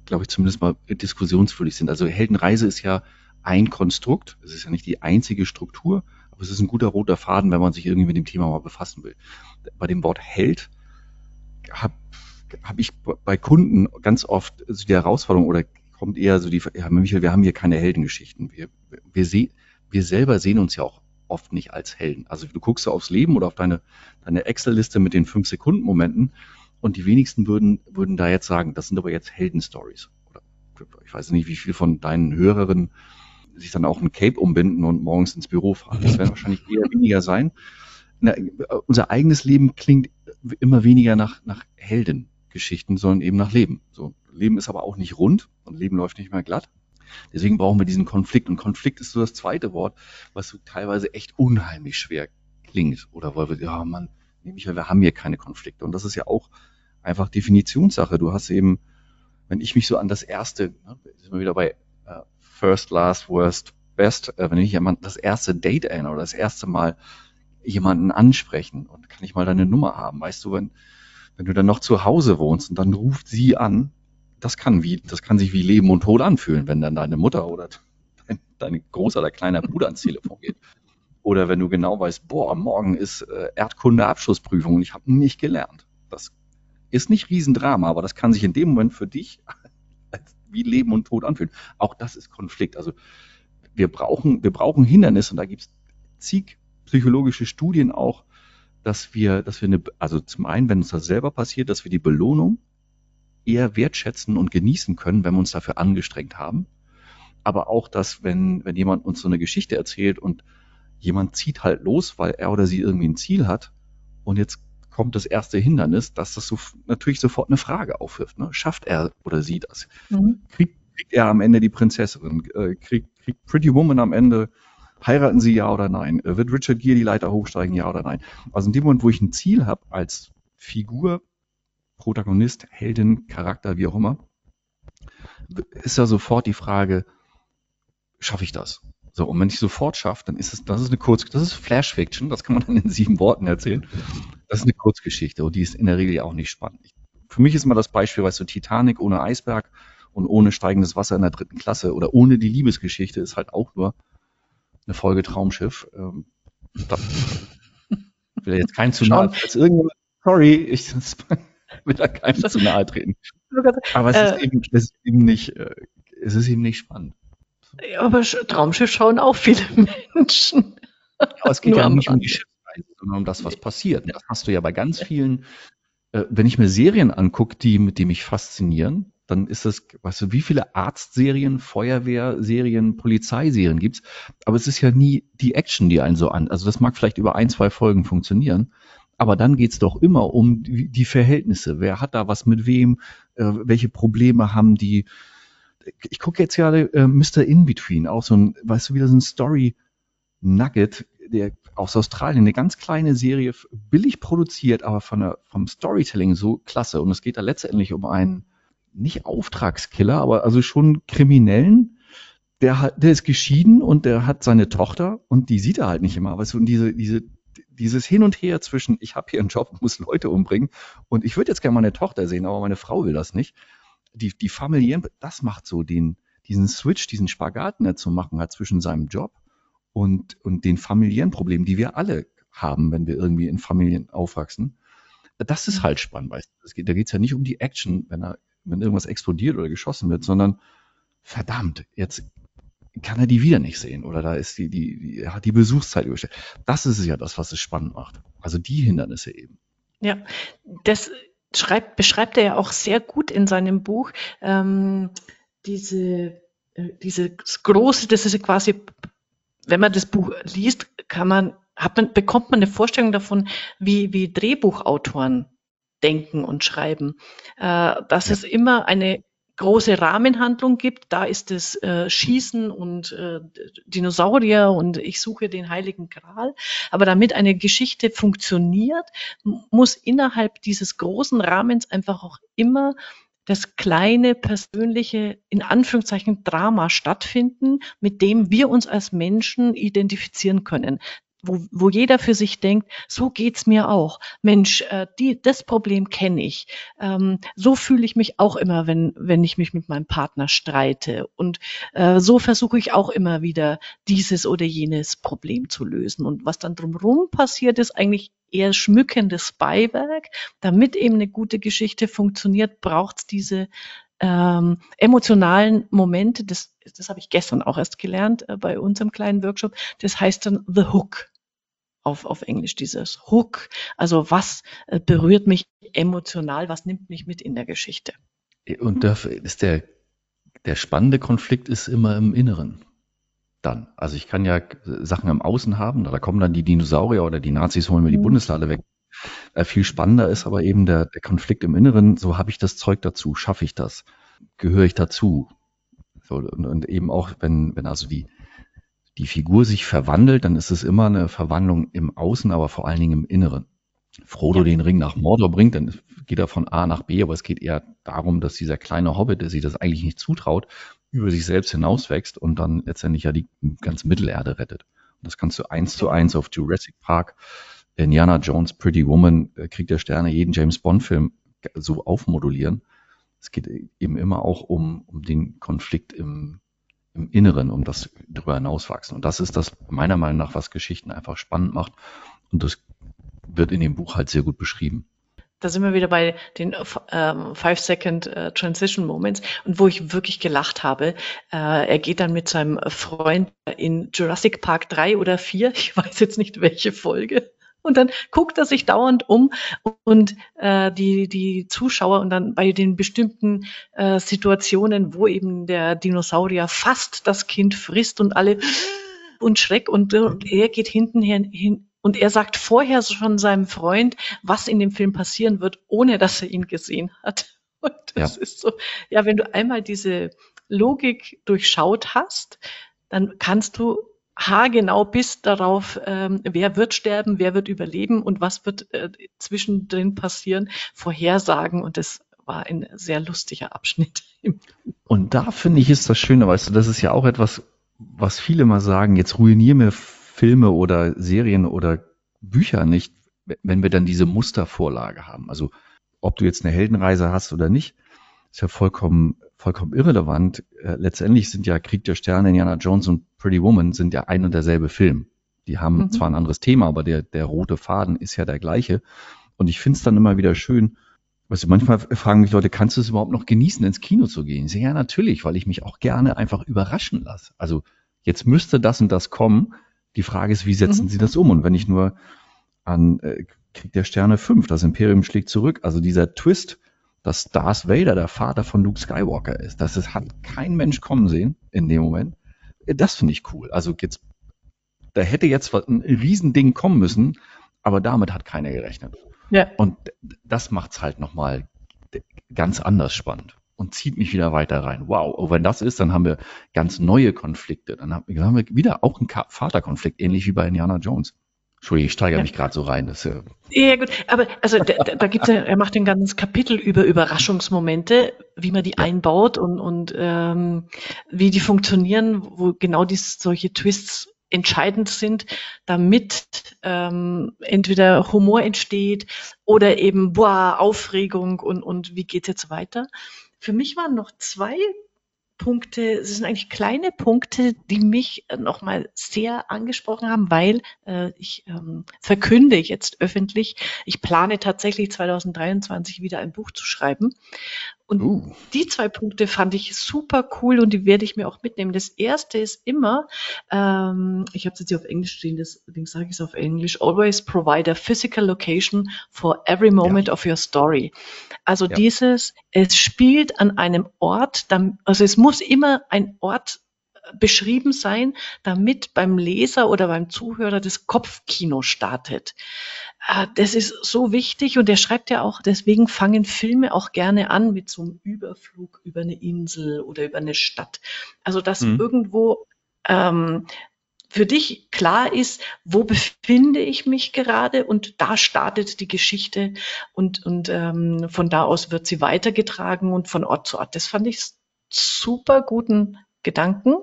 glaube ich, zumindest mal diskussionswürdig sind. Also Heldenreise ist ja ein Konstrukt, es ist ja nicht die einzige Struktur, aber es ist ein guter roter Faden, wenn man sich irgendwie mit dem Thema mal befassen will. Bei dem Wort Held habe hab ich bei Kunden ganz oft so die Herausforderung oder kommt eher so die, ja, Michael, wir haben hier keine Heldengeschichten. Wir, wir, seh, wir selber sehen uns ja auch oft nicht als Helden. Also du guckst so aufs Leben oder auf deine, deine Excel-Liste mit den fünf Sekunden Momenten und die wenigsten würden, würden da jetzt sagen, das sind aber jetzt Heldenstories. Oder ich weiß nicht, wie viel von deinen Hörerinnen sich dann auch ein Cape umbinden und morgens ins Büro fahren. Das werden wahrscheinlich eher weniger sein. Na, unser eigenes Leben klingt immer weniger nach, nach Heldengeschichten, sondern eben nach Leben. So, Leben ist aber auch nicht rund und Leben läuft nicht mehr glatt. Deswegen brauchen wir diesen Konflikt. Und Konflikt ist so das zweite Wort, was so teilweise echt unheimlich schwer klingt. Oder weil wir, ja, man, nämlich, wir haben hier keine Konflikte. Und das ist ja auch einfach Definitionssache. Du hast eben, wenn ich mich so an das erste, ne, sind wir wieder bei uh, First, Last, Worst, Best, äh, wenn ich an das erste Date erinnere oder das erste Mal jemanden ansprechen und kann ich mal deine Nummer haben? Weißt du, wenn, wenn du dann noch zu Hause wohnst und dann ruft sie an, das kann wie, das kann sich wie Leben und Tod anfühlen, wenn dann deine Mutter oder dein, dein großer oder kleiner Bruder ans Telefon geht. Oder wenn du genau weißt, boah, morgen ist äh, Erdkunde-Abschlussprüfung und ich habe nicht gelernt. Das ist nicht Riesendrama, aber das kann sich in dem Moment für dich wie Leben und Tod anfühlen. Auch das ist Konflikt. Also wir brauchen, wir brauchen Hindernisse und da gibt es zig psychologische Studien auch, dass wir, dass wir eine, also zum einen, wenn uns das selber passiert, dass wir die Belohnung eher wertschätzen und genießen können, wenn wir uns dafür angestrengt haben. aber auch, dass wenn, wenn jemand uns so eine Geschichte erzählt und jemand zieht halt los, weil er oder sie irgendwie ein Ziel hat und jetzt kommt das erste Hindernis, dass das so natürlich sofort eine Frage aufwirft. Ne? Schafft er oder sie das? Mhm. Kriegt, kriegt er am Ende die Prinzessin? Äh, kriegt, kriegt Pretty Woman am Ende, heiraten sie ja oder nein? Äh, wird Richard Gere die Leiter hochsteigen, ja oder nein? Also in dem Moment, wo ich ein Ziel habe als Figur, Protagonist, Heldin, Charakter, wie auch immer, ist ja sofort die Frage, schaffe ich das? So, und wenn ich sofort schaffe, dann ist es, das ist eine Kurz, das ist Flash Fiction, das kann man dann in sieben Worten erzählen. Das ist eine Kurzgeschichte und die ist in der Regel ja auch nicht spannend. Für mich ist immer das Beispiel, weißt du, Titanic ohne Eisberg und ohne steigendes Wasser in der dritten Klasse oder ohne die Liebesgeschichte ist halt auch nur eine Folge Traumschiff. Ähm, will jetzt kein zu nahe, sorry, ich will da keinem zu nahe treten. Aber es, äh, ist eben, es ist eben nicht, äh, es ist eben nicht spannend. Aber Traumschiff schauen auch viele Menschen. Aber es geht ja nicht um die Schiffsreise, sondern um das, was passiert. Das hast du ja bei ganz vielen, äh, wenn ich mir Serien angucke, die, mit die mich faszinieren, dann ist das, weißt du, wie viele Arztserien, Feuerwehrserien, Polizeiserien gibt's, aber es ist ja nie die Action, die einen so an. Also das mag vielleicht über ein, zwei Folgen funktionieren, aber dann geht's doch immer um die, die Verhältnisse. Wer hat da was mit wem? Äh, welche Probleme haben die? ich gucke jetzt gerade äh, Mr. In-Between, auch so ein, weißt du, wieder so ein Story-Nugget, der aus Australien, eine ganz kleine Serie, billig produziert, aber von der, vom Storytelling so klasse. Und es geht da letztendlich um einen, nicht Auftragskiller, aber also schon Kriminellen, der hat, der ist geschieden und der hat seine Tochter und die sieht er halt nicht immer. Weißt du, und diese, diese, dieses Hin und Her zwischen, ich habe hier einen Job, muss Leute umbringen und ich würde jetzt gerne meine Tochter sehen, aber meine Frau will das nicht die, die familiären, das macht so den, diesen Switch, diesen Spagaten er zu machen hat zwischen seinem Job und, und den familiären Problemen, die wir alle haben, wenn wir irgendwie in Familien aufwachsen. Das ist mhm. halt spannend, weißt du. Geht, da geht's ja nicht um die Action, wenn er, wenn irgendwas explodiert oder geschossen wird, sondern verdammt, jetzt kann er die wieder nicht sehen oder da ist die, die, die hat die Besuchszeit überstellt. Das ist ja das, was es spannend macht. Also die Hindernisse eben. Ja, das schreibt, beschreibt er ja auch sehr gut in seinem Buch, ähm, diese, äh, dieses große, das ist quasi, wenn man das Buch liest, kann man, hat man, bekommt man eine Vorstellung davon, wie, wie Drehbuchautoren denken und schreiben. Äh, dass ja. es immer eine große Rahmenhandlung gibt. Da ist es äh, Schießen und äh, Dinosaurier und ich suche den heiligen Gral. Aber damit eine Geschichte funktioniert, muss innerhalb dieses großen Rahmens einfach auch immer das kleine persönliche, in Anführungszeichen, Drama stattfinden, mit dem wir uns als Menschen identifizieren können wo, wo jeder für sich denkt, so geht's mir auch. Mensch, äh, die, das Problem kenne ich. Ähm, so fühle ich mich auch immer, wenn, wenn ich mich mit meinem Partner streite. Und äh, so versuche ich auch immer wieder, dieses oder jenes Problem zu lösen. Und was dann drumherum passiert, ist eigentlich eher schmückendes Beiwerk. Damit eben eine gute Geschichte funktioniert, braucht's diese ähm, emotionalen Momente, das, das habe ich gestern auch erst gelernt äh, bei unserem kleinen Workshop, das heißt dann The Hook auf, auf Englisch, dieses Hook. Also was äh, berührt mich emotional, was nimmt mich mit in der Geschichte? Und dafür ist der, der spannende Konflikt ist immer im Inneren. Dann. Also ich kann ja Sachen im Außen haben, da kommen dann die Dinosaurier oder die Nazis holen mir die mhm. Bundeslade weg. Äh, viel spannender ist aber eben der, der Konflikt im Inneren. So habe ich das Zeug dazu, schaffe ich das, gehöre ich dazu. So, und, und eben auch, wenn, wenn also die, die Figur sich verwandelt, dann ist es immer eine Verwandlung im Außen, aber vor allen Dingen im Inneren. Frodo ja. den Ring nach Mordor bringt, dann geht er von A nach B, aber es geht eher darum, dass dieser kleine Hobbit, der sich das eigentlich nicht zutraut, über sich selbst hinauswächst und dann letztendlich ja die ganze Mittelerde rettet. Und das kannst du eins zu eins auf Jurassic Park, Indiana Jones, Pretty Woman, äh, Krieg der Sterne, jeden James Bond Film so aufmodulieren. Es geht eben immer auch um, um den Konflikt im, im Inneren, um das darüber hinauswachsen. Und das ist das meiner Meinung nach, was Geschichten einfach spannend macht. Und das wird in dem Buch halt sehr gut beschrieben. Da sind wir wieder bei den ähm, Five-Second äh, Transition Moments und wo ich wirklich gelacht habe. Äh, er geht dann mit seinem Freund in Jurassic Park 3 oder 4, ich weiß jetzt nicht welche Folge, Und dann guckt er sich dauernd um und äh, die, die Zuschauer und dann bei den bestimmten äh, Situationen, wo eben der Dinosaurier fast das Kind frisst und alle und Schreck und, und er geht hinten hin und er sagt vorher schon seinem Freund, was in dem Film passieren wird, ohne dass er ihn gesehen hat. Und das ja. ist so, ja, wenn du einmal diese Logik durchschaut hast, dann kannst du haargenau bis darauf, ähm, wer wird sterben, wer wird überleben und was wird äh, zwischendrin passieren, vorhersagen. Und das war ein sehr lustiger Abschnitt. Und da finde ich ist das Schöne, weißt du, das ist ja auch etwas, was viele mal sagen, jetzt ruinier mir Filme oder Serien oder Bücher nicht, wenn wir dann diese Mustervorlage haben. Also ob du jetzt eine Heldenreise hast oder nicht, ist ja vollkommen, vollkommen irrelevant. Äh, letztendlich sind ja Krieg der Sterne, Indiana Jones und Pretty Woman sind ja ein und derselbe Film. Die haben mhm. zwar ein anderes Thema, aber der, der rote Faden ist ja der gleiche. Und ich finde es dann immer wieder schön, Weißt du, manchmal fragen mich Leute, kannst du es überhaupt noch genießen, ins Kino zu gehen? Ich sage, ja, natürlich, weil ich mich auch gerne einfach überraschen lasse. Also jetzt müsste das und das kommen. Die Frage ist, wie setzen mhm. sie das um? Und wenn ich nur an äh, Krieg der Sterne 5, das Imperium schlägt zurück, also dieser Twist, dass Darth Vader der Vater von Luke Skywalker ist. Das ist, hat kein Mensch kommen sehen in dem Moment. Das finde ich cool. Also jetzt, da hätte jetzt ein Riesending kommen müssen, aber damit hat keiner gerechnet. Ja. Und das macht's halt nochmal ganz anders spannend und zieht mich wieder weiter rein. Wow, und wenn das ist, dann haben wir ganz neue Konflikte. Dann haben wir wieder auch einen Vaterkonflikt, ähnlich wie bei Indiana Jones. Entschuldigung, ich steigere ja. mich gerade so rein. Das, äh ja, gut, aber also da, da gibt's ja, er macht ein ganzes Kapitel über Überraschungsmomente, wie man die einbaut und, und ähm, wie die funktionieren, wo genau dies, solche Twists entscheidend sind, damit ähm, entweder Humor entsteht oder eben boah, Aufregung und, und wie geht's jetzt weiter. Für mich waren noch zwei Punkte, es sind eigentlich kleine Punkte, die mich äh, nochmal sehr angesprochen haben, weil äh, ich ähm, verkünde jetzt öffentlich, ich plane tatsächlich 2023 wieder ein Buch zu schreiben. Und uh. die zwei Punkte fand ich super cool und die werde ich mir auch mitnehmen. Das erste ist immer, ähm, ich habe es jetzt hier auf Englisch stehen, deswegen sage ich es auf Englisch, always provide a physical location for every moment ja. of your story. Also ja. dieses, es spielt an einem Ort, also es muss immer ein Ort beschrieben sein, damit beim Leser oder beim Zuhörer das Kopfkino startet. Äh, das ist so wichtig und er schreibt ja auch, deswegen fangen Filme auch gerne an mit so einem Überflug über eine Insel oder über eine Stadt. Also dass mhm. irgendwo ähm, für dich klar ist, wo befinde ich mich gerade und da startet die Geschichte und, und ähm, von da aus wird sie weitergetragen und von Ort zu Ort. Das fand ich super guten Gedanken.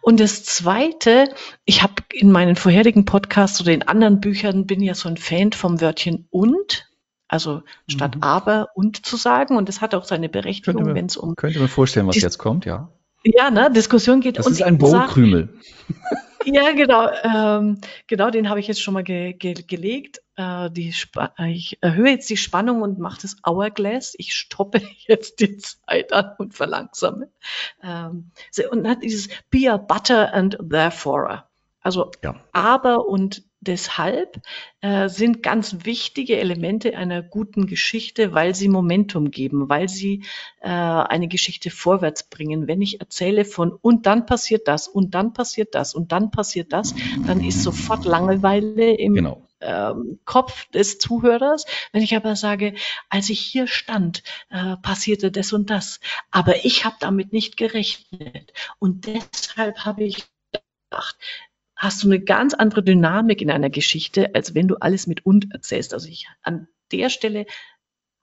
Und das Zweite, ich habe in meinen vorherigen Podcasts oder in anderen Büchern bin ja so ein Fan vom Wörtchen und, also statt mhm. aber und zu sagen. Und das hat auch seine Berechtigung, wenn es um. Könnte mir vorstellen, was jetzt kommt, ja. Ja, ne, Diskussion geht. Das ist ein Brokrümel. Ja, genau. Ähm, genau, den habe ich jetzt schon mal ge ge gelegt. Äh, die ich erhöhe jetzt die Spannung und mache das Hourglass. Ich stoppe jetzt die Zeit an und verlangsame. Ähm, und dann dieses Be a butter and therefore. Also ja. aber und deshalb äh, sind ganz wichtige Elemente einer guten Geschichte, weil sie Momentum geben, weil sie äh, eine Geschichte vorwärts bringen. Wenn ich erzähle von und dann passiert das und dann passiert das und dann passiert das, dann ist sofort Langeweile im genau. ähm, Kopf des Zuhörers. Wenn ich aber sage, als ich hier stand, äh, passierte das und das, aber ich habe damit nicht gerechnet und deshalb habe ich gedacht, hast du eine ganz andere Dynamik in einer Geschichte, als wenn du alles mit und erzählst. Also ich an der Stelle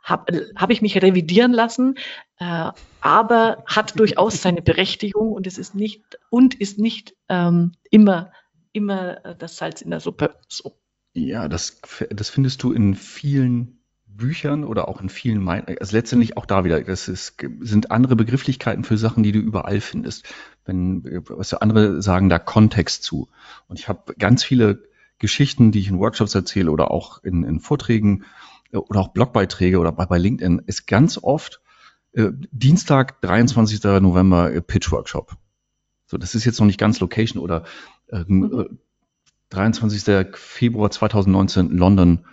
habe hab ich mich revidieren lassen, äh, aber hat durchaus seine Berechtigung und es ist nicht und ist nicht ähm, immer immer äh, das Salz in der Suppe. So. Ja, das, das findest du in vielen Büchern oder auch in vielen Meinungen, also letztendlich auch da wieder, das ist, sind andere Begrifflichkeiten für Sachen, die du überall findest. Wenn, was andere sagen da Kontext zu. Und ich habe ganz viele Geschichten, die ich in Workshops erzähle oder auch in, in Vorträgen äh, oder auch Blogbeiträge oder bei, bei LinkedIn, ist ganz oft äh, Dienstag, 23. November äh, Pitch Workshop. So, das ist jetzt noch nicht ganz Location oder äh, mhm 23. Februar 2019, London,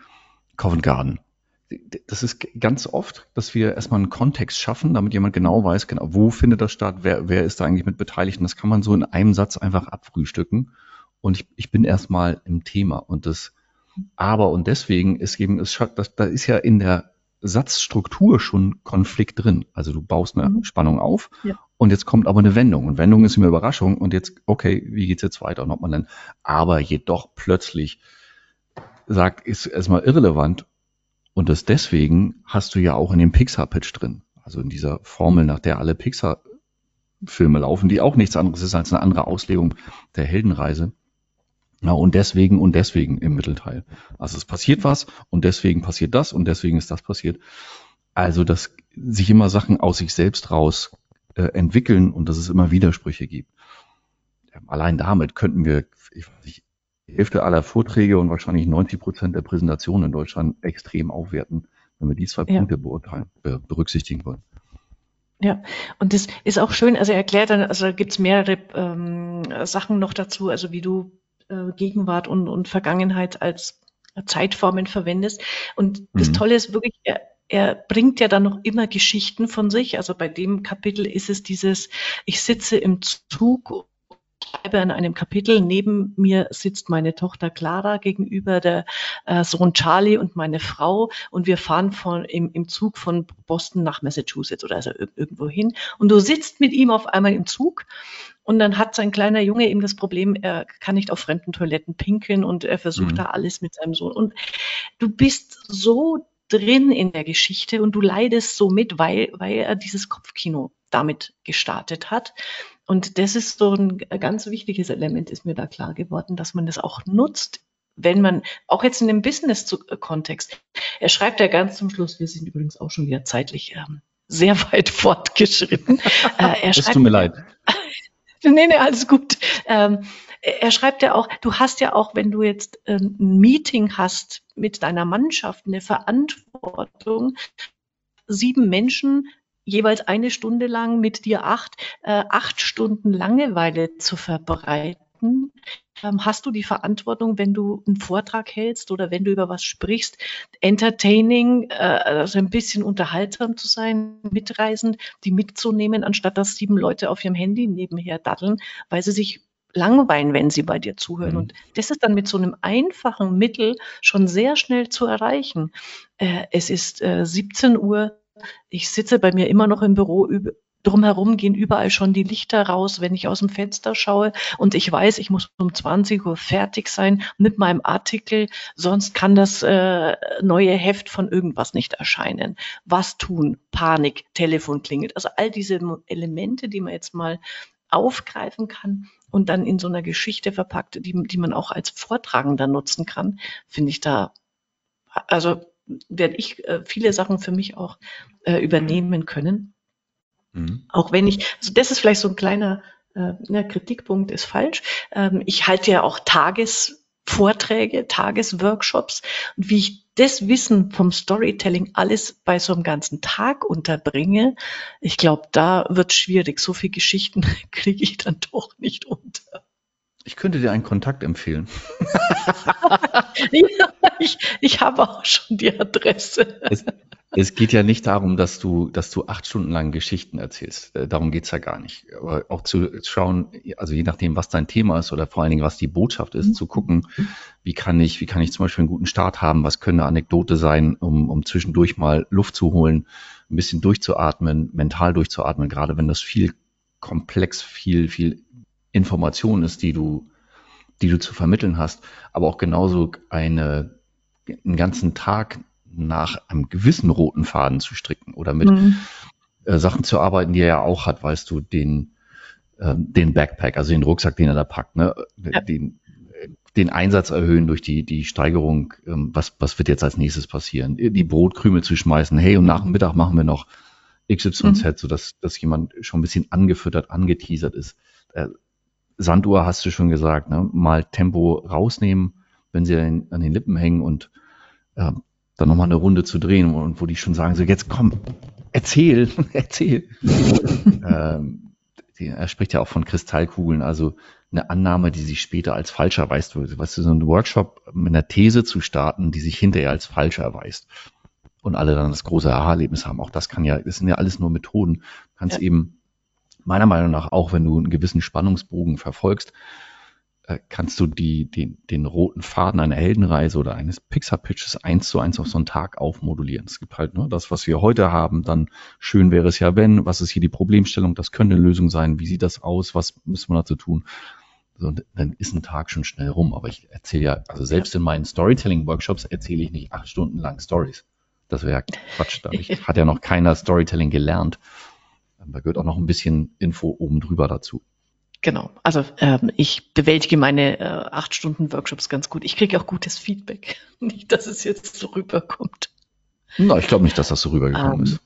Covent Garden. Das ist ganz oft, dass wir erstmal einen Kontext schaffen, damit jemand genau weiß, genau, wo findet das statt, wer, wer ist da eigentlich mit beteiligt. Und das kann man so in einem Satz einfach abfrühstücken. Und ich, ich bin erstmal im Thema. Und das Aber und deswegen ist eben, es, das, da ist ja in der Satzstruktur schon Konflikt drin. Also du baust eine mhm. Spannung auf ja. und jetzt kommt aber eine Wendung. Und Wendung ist immer Überraschung und jetzt, okay, wie geht's jetzt weiter? Und ob man dann aber jedoch plötzlich sagt, ist erstmal irrelevant. Und das deswegen hast du ja auch in dem Pixar-Pitch drin. Also in dieser Formel, nach der alle Pixar-Filme laufen, die auch nichts anderes ist als eine andere Auslegung der Heldenreise. Ja, und deswegen und deswegen im Mittelteil. Also es passiert was und deswegen passiert das und deswegen ist das passiert. Also, dass sich immer Sachen aus sich selbst raus äh, entwickeln und dass es immer Widersprüche gibt. Ja, allein damit könnten wir, ich weiß nicht, die Hälfte aller Vorträge und wahrscheinlich 90 Prozent der Präsentationen in Deutschland extrem aufwerten, wenn wir die zwei ja. Punkte beurteilen, berücksichtigen wollen. Ja, und das ist auch schön, also er erklärt dann, also gibt es mehrere ähm, Sachen noch dazu, also wie du äh, Gegenwart und, und Vergangenheit als Zeitformen verwendest. Und mhm. das Tolle ist wirklich, er, er bringt ja dann noch immer Geschichten von sich. Also bei dem Kapitel ist es dieses, ich sitze im Zug schreibe an einem Kapitel, neben mir sitzt meine Tochter Clara, gegenüber der äh, Sohn Charlie und meine Frau und wir fahren von, im, im Zug von Boston nach Massachusetts oder also irgendwo hin und du sitzt mit ihm auf einmal im Zug und dann hat sein kleiner Junge eben das Problem, er kann nicht auf fremden Toiletten pinkeln und er versucht mhm. da alles mit seinem Sohn. Und du bist so drin in der Geschichte und du leidest so mit, weil, weil er dieses Kopfkino damit gestartet hat. Und das ist so ein ganz wichtiges Element, ist mir da klar geworden, dass man das auch nutzt, wenn man, auch jetzt in dem Business-Kontext, er schreibt ja ganz zum Schluss, wir sind übrigens auch schon wieder zeitlich ähm, sehr weit fortgeschritten. Äh, er es tut mir leid. nee, nee, alles gut. Ähm, er schreibt ja auch, du hast ja auch, wenn du jetzt ähm, ein Meeting hast mit deiner Mannschaft, eine Verantwortung, sieben Menschen jeweils eine Stunde lang mit dir acht, äh, acht Stunden Langeweile zu verbreiten ähm, hast du die Verantwortung, wenn du einen Vortrag hältst oder wenn du über was sprichst, entertaining, äh, also ein bisschen unterhaltsam zu sein, mitreisend, die mitzunehmen, anstatt dass sieben Leute auf ihrem Handy nebenher daddeln, weil sie sich langweilen, wenn sie bei dir zuhören. Mhm. Und das ist dann mit so einem einfachen Mittel schon sehr schnell zu erreichen. Äh, es ist äh, 17 Uhr. Ich sitze bei mir immer noch im Büro drumherum gehen überall schon die Lichter raus, wenn ich aus dem Fenster schaue und ich weiß, ich muss um 20 Uhr fertig sein mit meinem Artikel, sonst kann das äh, neue Heft von irgendwas nicht erscheinen. Was tun? Panik, Telefon klingelt. Also all diese Elemente, die man jetzt mal aufgreifen kann und dann in so einer Geschichte verpackt, die, die man auch als Vortragender nutzen kann, finde ich da, also werde ich äh, viele Sachen für mich auch äh, übernehmen können. Mhm. Auch wenn ich, also das ist vielleicht so ein kleiner äh, ne, Kritikpunkt, ist falsch. Ähm, ich halte ja auch Tagesvorträge, Tagesworkshops und wie ich das Wissen vom Storytelling alles bei so einem ganzen Tag unterbringe, ich glaube, da wird schwierig. So viele Geschichten kriege ich dann doch nicht unter. Ich könnte dir einen Kontakt empfehlen. ja, ich, ich habe auch schon die Adresse. Es, es geht ja nicht darum, dass du, dass du acht Stunden lang Geschichten erzählst. Äh, darum geht's ja gar nicht. Aber auch zu schauen, also je nachdem, was dein Thema ist oder vor allen Dingen, was die Botschaft ist, mhm. zu gucken, wie kann ich, wie kann ich zum Beispiel einen guten Start haben, was könnte eine Anekdote sein, um, um zwischendurch mal Luft zu holen, ein bisschen durchzuatmen, mental durchzuatmen, gerade wenn das viel komplex, viel, viel Information ist, die du, die du zu vermitteln hast, aber auch genauso eine, einen ganzen Tag nach einem gewissen roten Faden zu stricken oder mit mhm. äh, Sachen zu arbeiten, die er ja auch hat, weißt du, den, äh, den Backpack, also den Rucksack, den er da packt, ne? Ja. den, den Einsatz erhöhen durch die, die Steigerung, ähm, was, was wird jetzt als nächstes passieren? Die Brotkrümel zu schmeißen, hey, und nach dem Mittag machen wir noch XYZ, mhm. so dass, dass jemand schon ein bisschen angefüttert, angeteasert ist. Äh, Sanduhr hast du schon gesagt, ne? mal Tempo rausnehmen, wenn sie an den Lippen hängen und äh, dann nochmal eine Runde zu drehen und wo die schon sagen, so jetzt komm, erzähl, erzähl. ähm, die, er spricht ja auch von Kristallkugeln, also eine Annahme, die sich später als falsch erweist wird. Weißt du, so ein Workshop mit einer These zu starten, die sich hinterher als falsch erweist und alle dann das große Aha-Erlebnis haben. Auch das kann ja, das sind ja alles nur Methoden. Du kannst ja. eben meiner Meinung nach auch, wenn du einen gewissen Spannungsbogen verfolgst, äh, kannst du die, den, den roten Faden einer Heldenreise oder eines Pixar-Pitches eins zu eins auf so einen Tag aufmodulieren. Es gibt halt nur ne, das, was wir heute haben, dann schön wäre es ja, wenn, was ist hier die Problemstellung, das könnte eine Lösung sein, wie sieht das aus, was müssen wir dazu tun? So, dann ist ein Tag schon schnell rum. Aber ich erzähle ja, also selbst in meinen Storytelling-Workshops erzähle ich nicht acht Stunden lang Stories. Das wäre Quatsch. Da hat ja noch keiner Storytelling gelernt. Da gehört auch noch ein bisschen Info oben drüber dazu. Genau. Also ähm, ich bewältige meine äh, acht Stunden Workshops ganz gut. Ich kriege auch gutes Feedback. Nicht, dass es jetzt so rüberkommt. Na, ich glaube nicht, dass das so rübergekommen um, ähm, ist.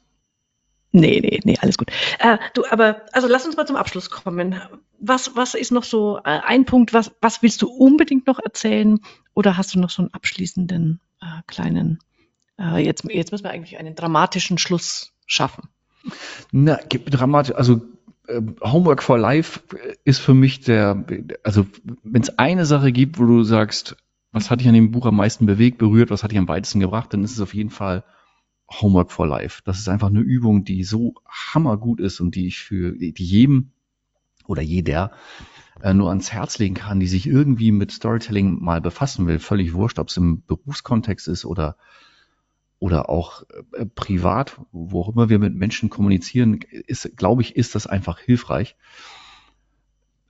Nee, nee, nee, alles gut. Äh, du, aber also lass uns mal zum Abschluss kommen. Was, was ist noch so äh, ein Punkt, was, was willst du unbedingt noch erzählen? Oder hast du noch so einen abschließenden äh, kleinen, äh, jetzt, jetzt müssen wir eigentlich einen dramatischen Schluss schaffen. Na, dramatisch, also äh, Homework for Life ist für mich der, also wenn es eine Sache gibt, wo du sagst, was hat dich an dem Buch am meisten bewegt, berührt, was hat dich am weitesten gebracht, dann ist es auf jeden Fall Homework for Life. Das ist einfach eine Übung, die so hammergut ist und die ich für die jedem oder jeder äh, nur ans Herz legen kann, die sich irgendwie mit Storytelling mal befassen will. Völlig wurscht, ob es im Berufskontext ist oder oder auch äh, privat, wo auch immer wir mit Menschen kommunizieren, ist, glaube ich, ist das einfach hilfreich.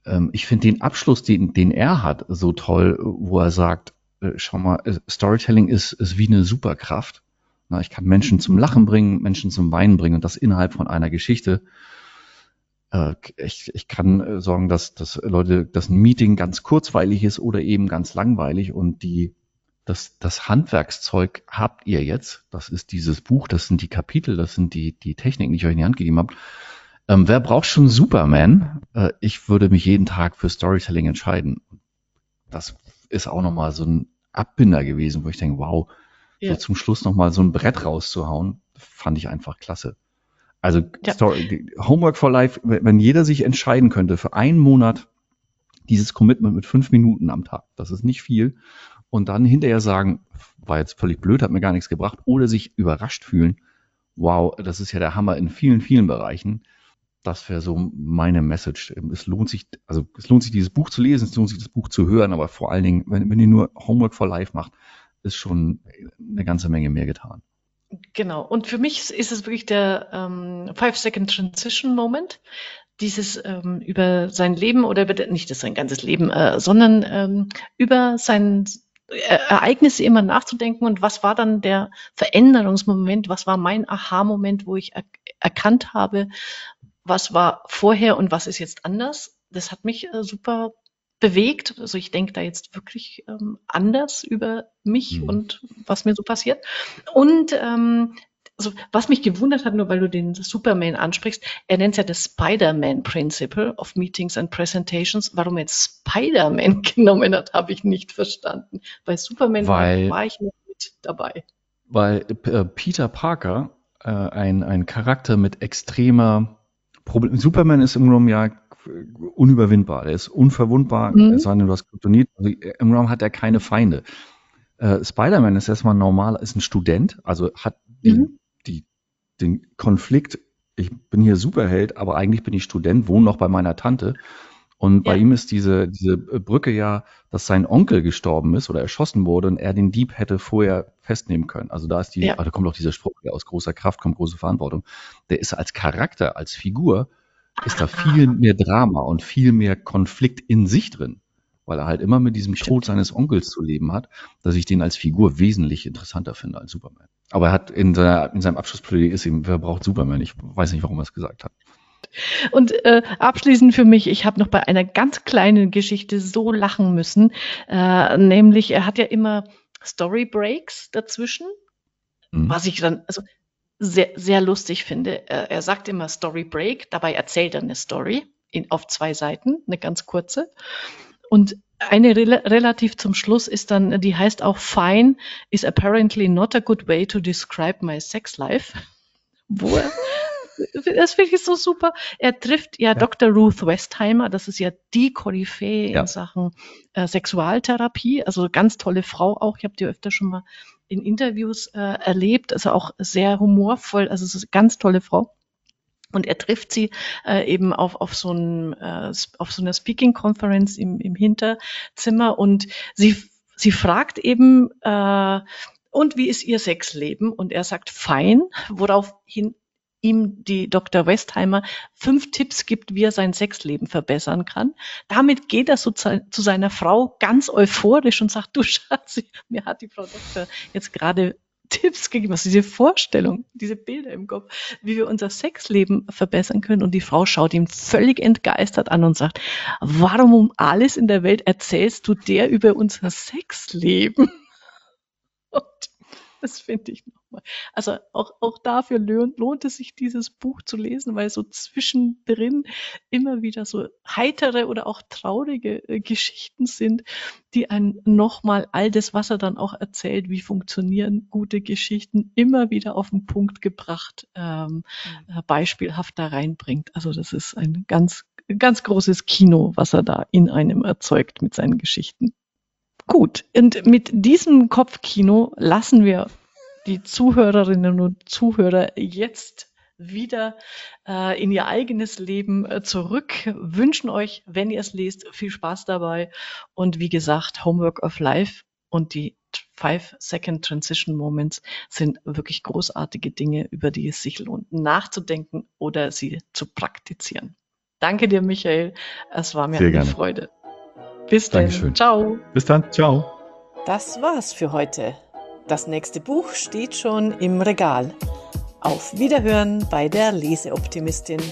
Ähm, ich finde den Abschluss, den, den er hat, so toll, wo er sagt, äh, schau mal, äh, Storytelling ist, ist wie eine Superkraft. Na, ich kann Menschen zum Lachen bringen, Menschen zum Weinen bringen und das innerhalb von einer Geschichte. Äh, ich, ich kann sorgen, dass, dass Leute, dass ein Meeting ganz kurzweilig ist oder eben ganz langweilig und die das, das Handwerkszeug habt ihr jetzt. Das ist dieses Buch, das sind die Kapitel, das sind die, die Techniken, die ich euch in die Hand gegeben habe. Ähm, wer braucht schon Superman? Äh, ich würde mich jeden Tag für Storytelling entscheiden. Das ist auch nochmal so ein Abbinder gewesen, wo ich denke, wow, ja. so zum Schluss nochmal so ein Brett rauszuhauen, fand ich einfach klasse. Also ja. Story, Homework for Life, wenn jeder sich entscheiden könnte für einen Monat dieses Commitment mit fünf Minuten am Tag, das ist nicht viel, und dann hinterher sagen, war jetzt völlig blöd, hat mir gar nichts gebracht, oder sich überrascht fühlen, wow, das ist ja der Hammer in vielen, vielen Bereichen. Das wäre so meine Message. Es lohnt sich, also es lohnt sich, dieses Buch zu lesen, es lohnt sich, das Buch zu hören, aber vor allen Dingen, wenn, wenn ihr nur Homework for Life macht, ist schon eine ganze Menge mehr getan. Genau. Und für mich ist es wirklich der ähm, Five-Second Transition Moment. Dieses ähm, über sein Leben oder über, nicht das sein ganzes Leben, äh, sondern ähm, über sein Ereignisse immer nachzudenken und was war dann der Veränderungsmoment, was war mein Aha-Moment, wo ich er erkannt habe, was war vorher und was ist jetzt anders. Das hat mich äh, super bewegt. Also ich denke da jetzt wirklich ähm, anders über mich mhm. und was mir so passiert. Und ähm, also was mich gewundert hat, nur weil du den Superman ansprichst, er nennt es ja das Spider-Man Principle of Meetings and Presentations. Warum er jetzt Spider-Man genommen hat, habe ich nicht verstanden. Bei Superman weil, war ich nicht mit dabei. Weil äh, Peter Parker, äh, ein, ein Charakter mit extremer Problem. Superman ist im Grunde ja unüberwindbar. Er ist unverwundbar, mhm. es sei denn, du hast Kryptonit. Also, Im Grunde hat er keine Feinde. Äh, Spider-Man ist erstmal normal, ist ein Student, also hat mhm den Konflikt, ich bin hier Superheld, aber eigentlich bin ich Student, wohne noch bei meiner Tante. Und bei ihm ist diese, diese Brücke ja, dass sein Onkel gestorben ist oder erschossen wurde und er den Dieb hätte vorher festnehmen können. Also da ist die, ja. ah, da kommt auch dieser Spruch, aus großer Kraft kommt große Verantwortung. Der ist als Charakter, als Figur, ist da ah. viel mehr Drama und viel mehr Konflikt in sich drin weil er halt immer mit diesem. Tod seines Onkels zu leben hat, dass ich den als Figur wesentlich interessanter finde als Superman. Aber er hat in, seiner, in seinem Abschlussplädoyer ist ihm, wer braucht Superman? Ich weiß nicht, warum er es gesagt hat. Und äh, abschließend für mich, ich habe noch bei einer ganz kleinen Geschichte so lachen müssen, äh, nämlich er hat ja immer Story Breaks dazwischen, mhm. was ich dann also sehr sehr lustig finde. Er, er sagt immer Story Break, dabei erzählt er eine Story in, auf zwei Seiten, eine ganz kurze. Und eine rel relativ zum Schluss ist dann, die heißt auch Fine is apparently not a good way to describe my sex life. Wo das finde ich so super. Er trifft ja, ja, Dr. Ruth Westheimer, das ist ja die Koryphäe ja. in Sachen äh, Sexualtherapie, also ganz tolle Frau auch. Ich habe die öfter schon mal in Interviews äh, erlebt, also auch sehr humorvoll, also es ist eine ganz tolle Frau. Und er trifft sie äh, eben auf, auf, so ein, äh, auf so einer Speaking Conference im, im Hinterzimmer und sie, sie fragt eben, äh, und wie ist Ihr Sexleben? Und er sagt, fein, woraufhin ihm die Dr. Westheimer fünf Tipps gibt, wie er sein Sexleben verbessern kann. Damit geht er so zu, seiner Frau ganz euphorisch und sagt, du Schatz, mir hat die Frau Doktor jetzt gerade Tipps gegeben hast, diese Vorstellung, diese Bilder im Kopf, wie wir unser Sexleben verbessern können. Und die Frau schaut ihn völlig entgeistert an und sagt, warum um alles in der Welt erzählst du der über unser Sexleben? Und das finde ich nochmal. Also auch, auch dafür lohnt, es sich, dieses Buch zu lesen, weil so zwischendrin immer wieder so heitere oder auch traurige äh, Geschichten sind, die einen nochmal all das, was er dann auch erzählt, wie funktionieren gute Geschichten, immer wieder auf den Punkt gebracht, ähm, mhm. äh, beispielhaft da reinbringt. Also das ist ein ganz, ganz großes Kino, was er da in einem erzeugt mit seinen Geschichten. Gut, und mit diesem Kopfkino lassen wir die Zuhörerinnen und Zuhörer jetzt wieder äh, in ihr eigenes Leben äh, zurück, wünschen euch, wenn ihr es lest, viel Spaß dabei und wie gesagt, Homework of Life und die Five Second Transition Moments sind wirklich großartige Dinge, über die es sich lohnt, nachzudenken oder sie zu praktizieren. Danke dir, Michael. Es war mir Sehr eine gerne. Freude. Bis dann. Ciao. Bis dann. Ciao. Das war's für heute. Das nächste Buch steht schon im Regal. Auf Wiederhören bei der Leseoptimistin.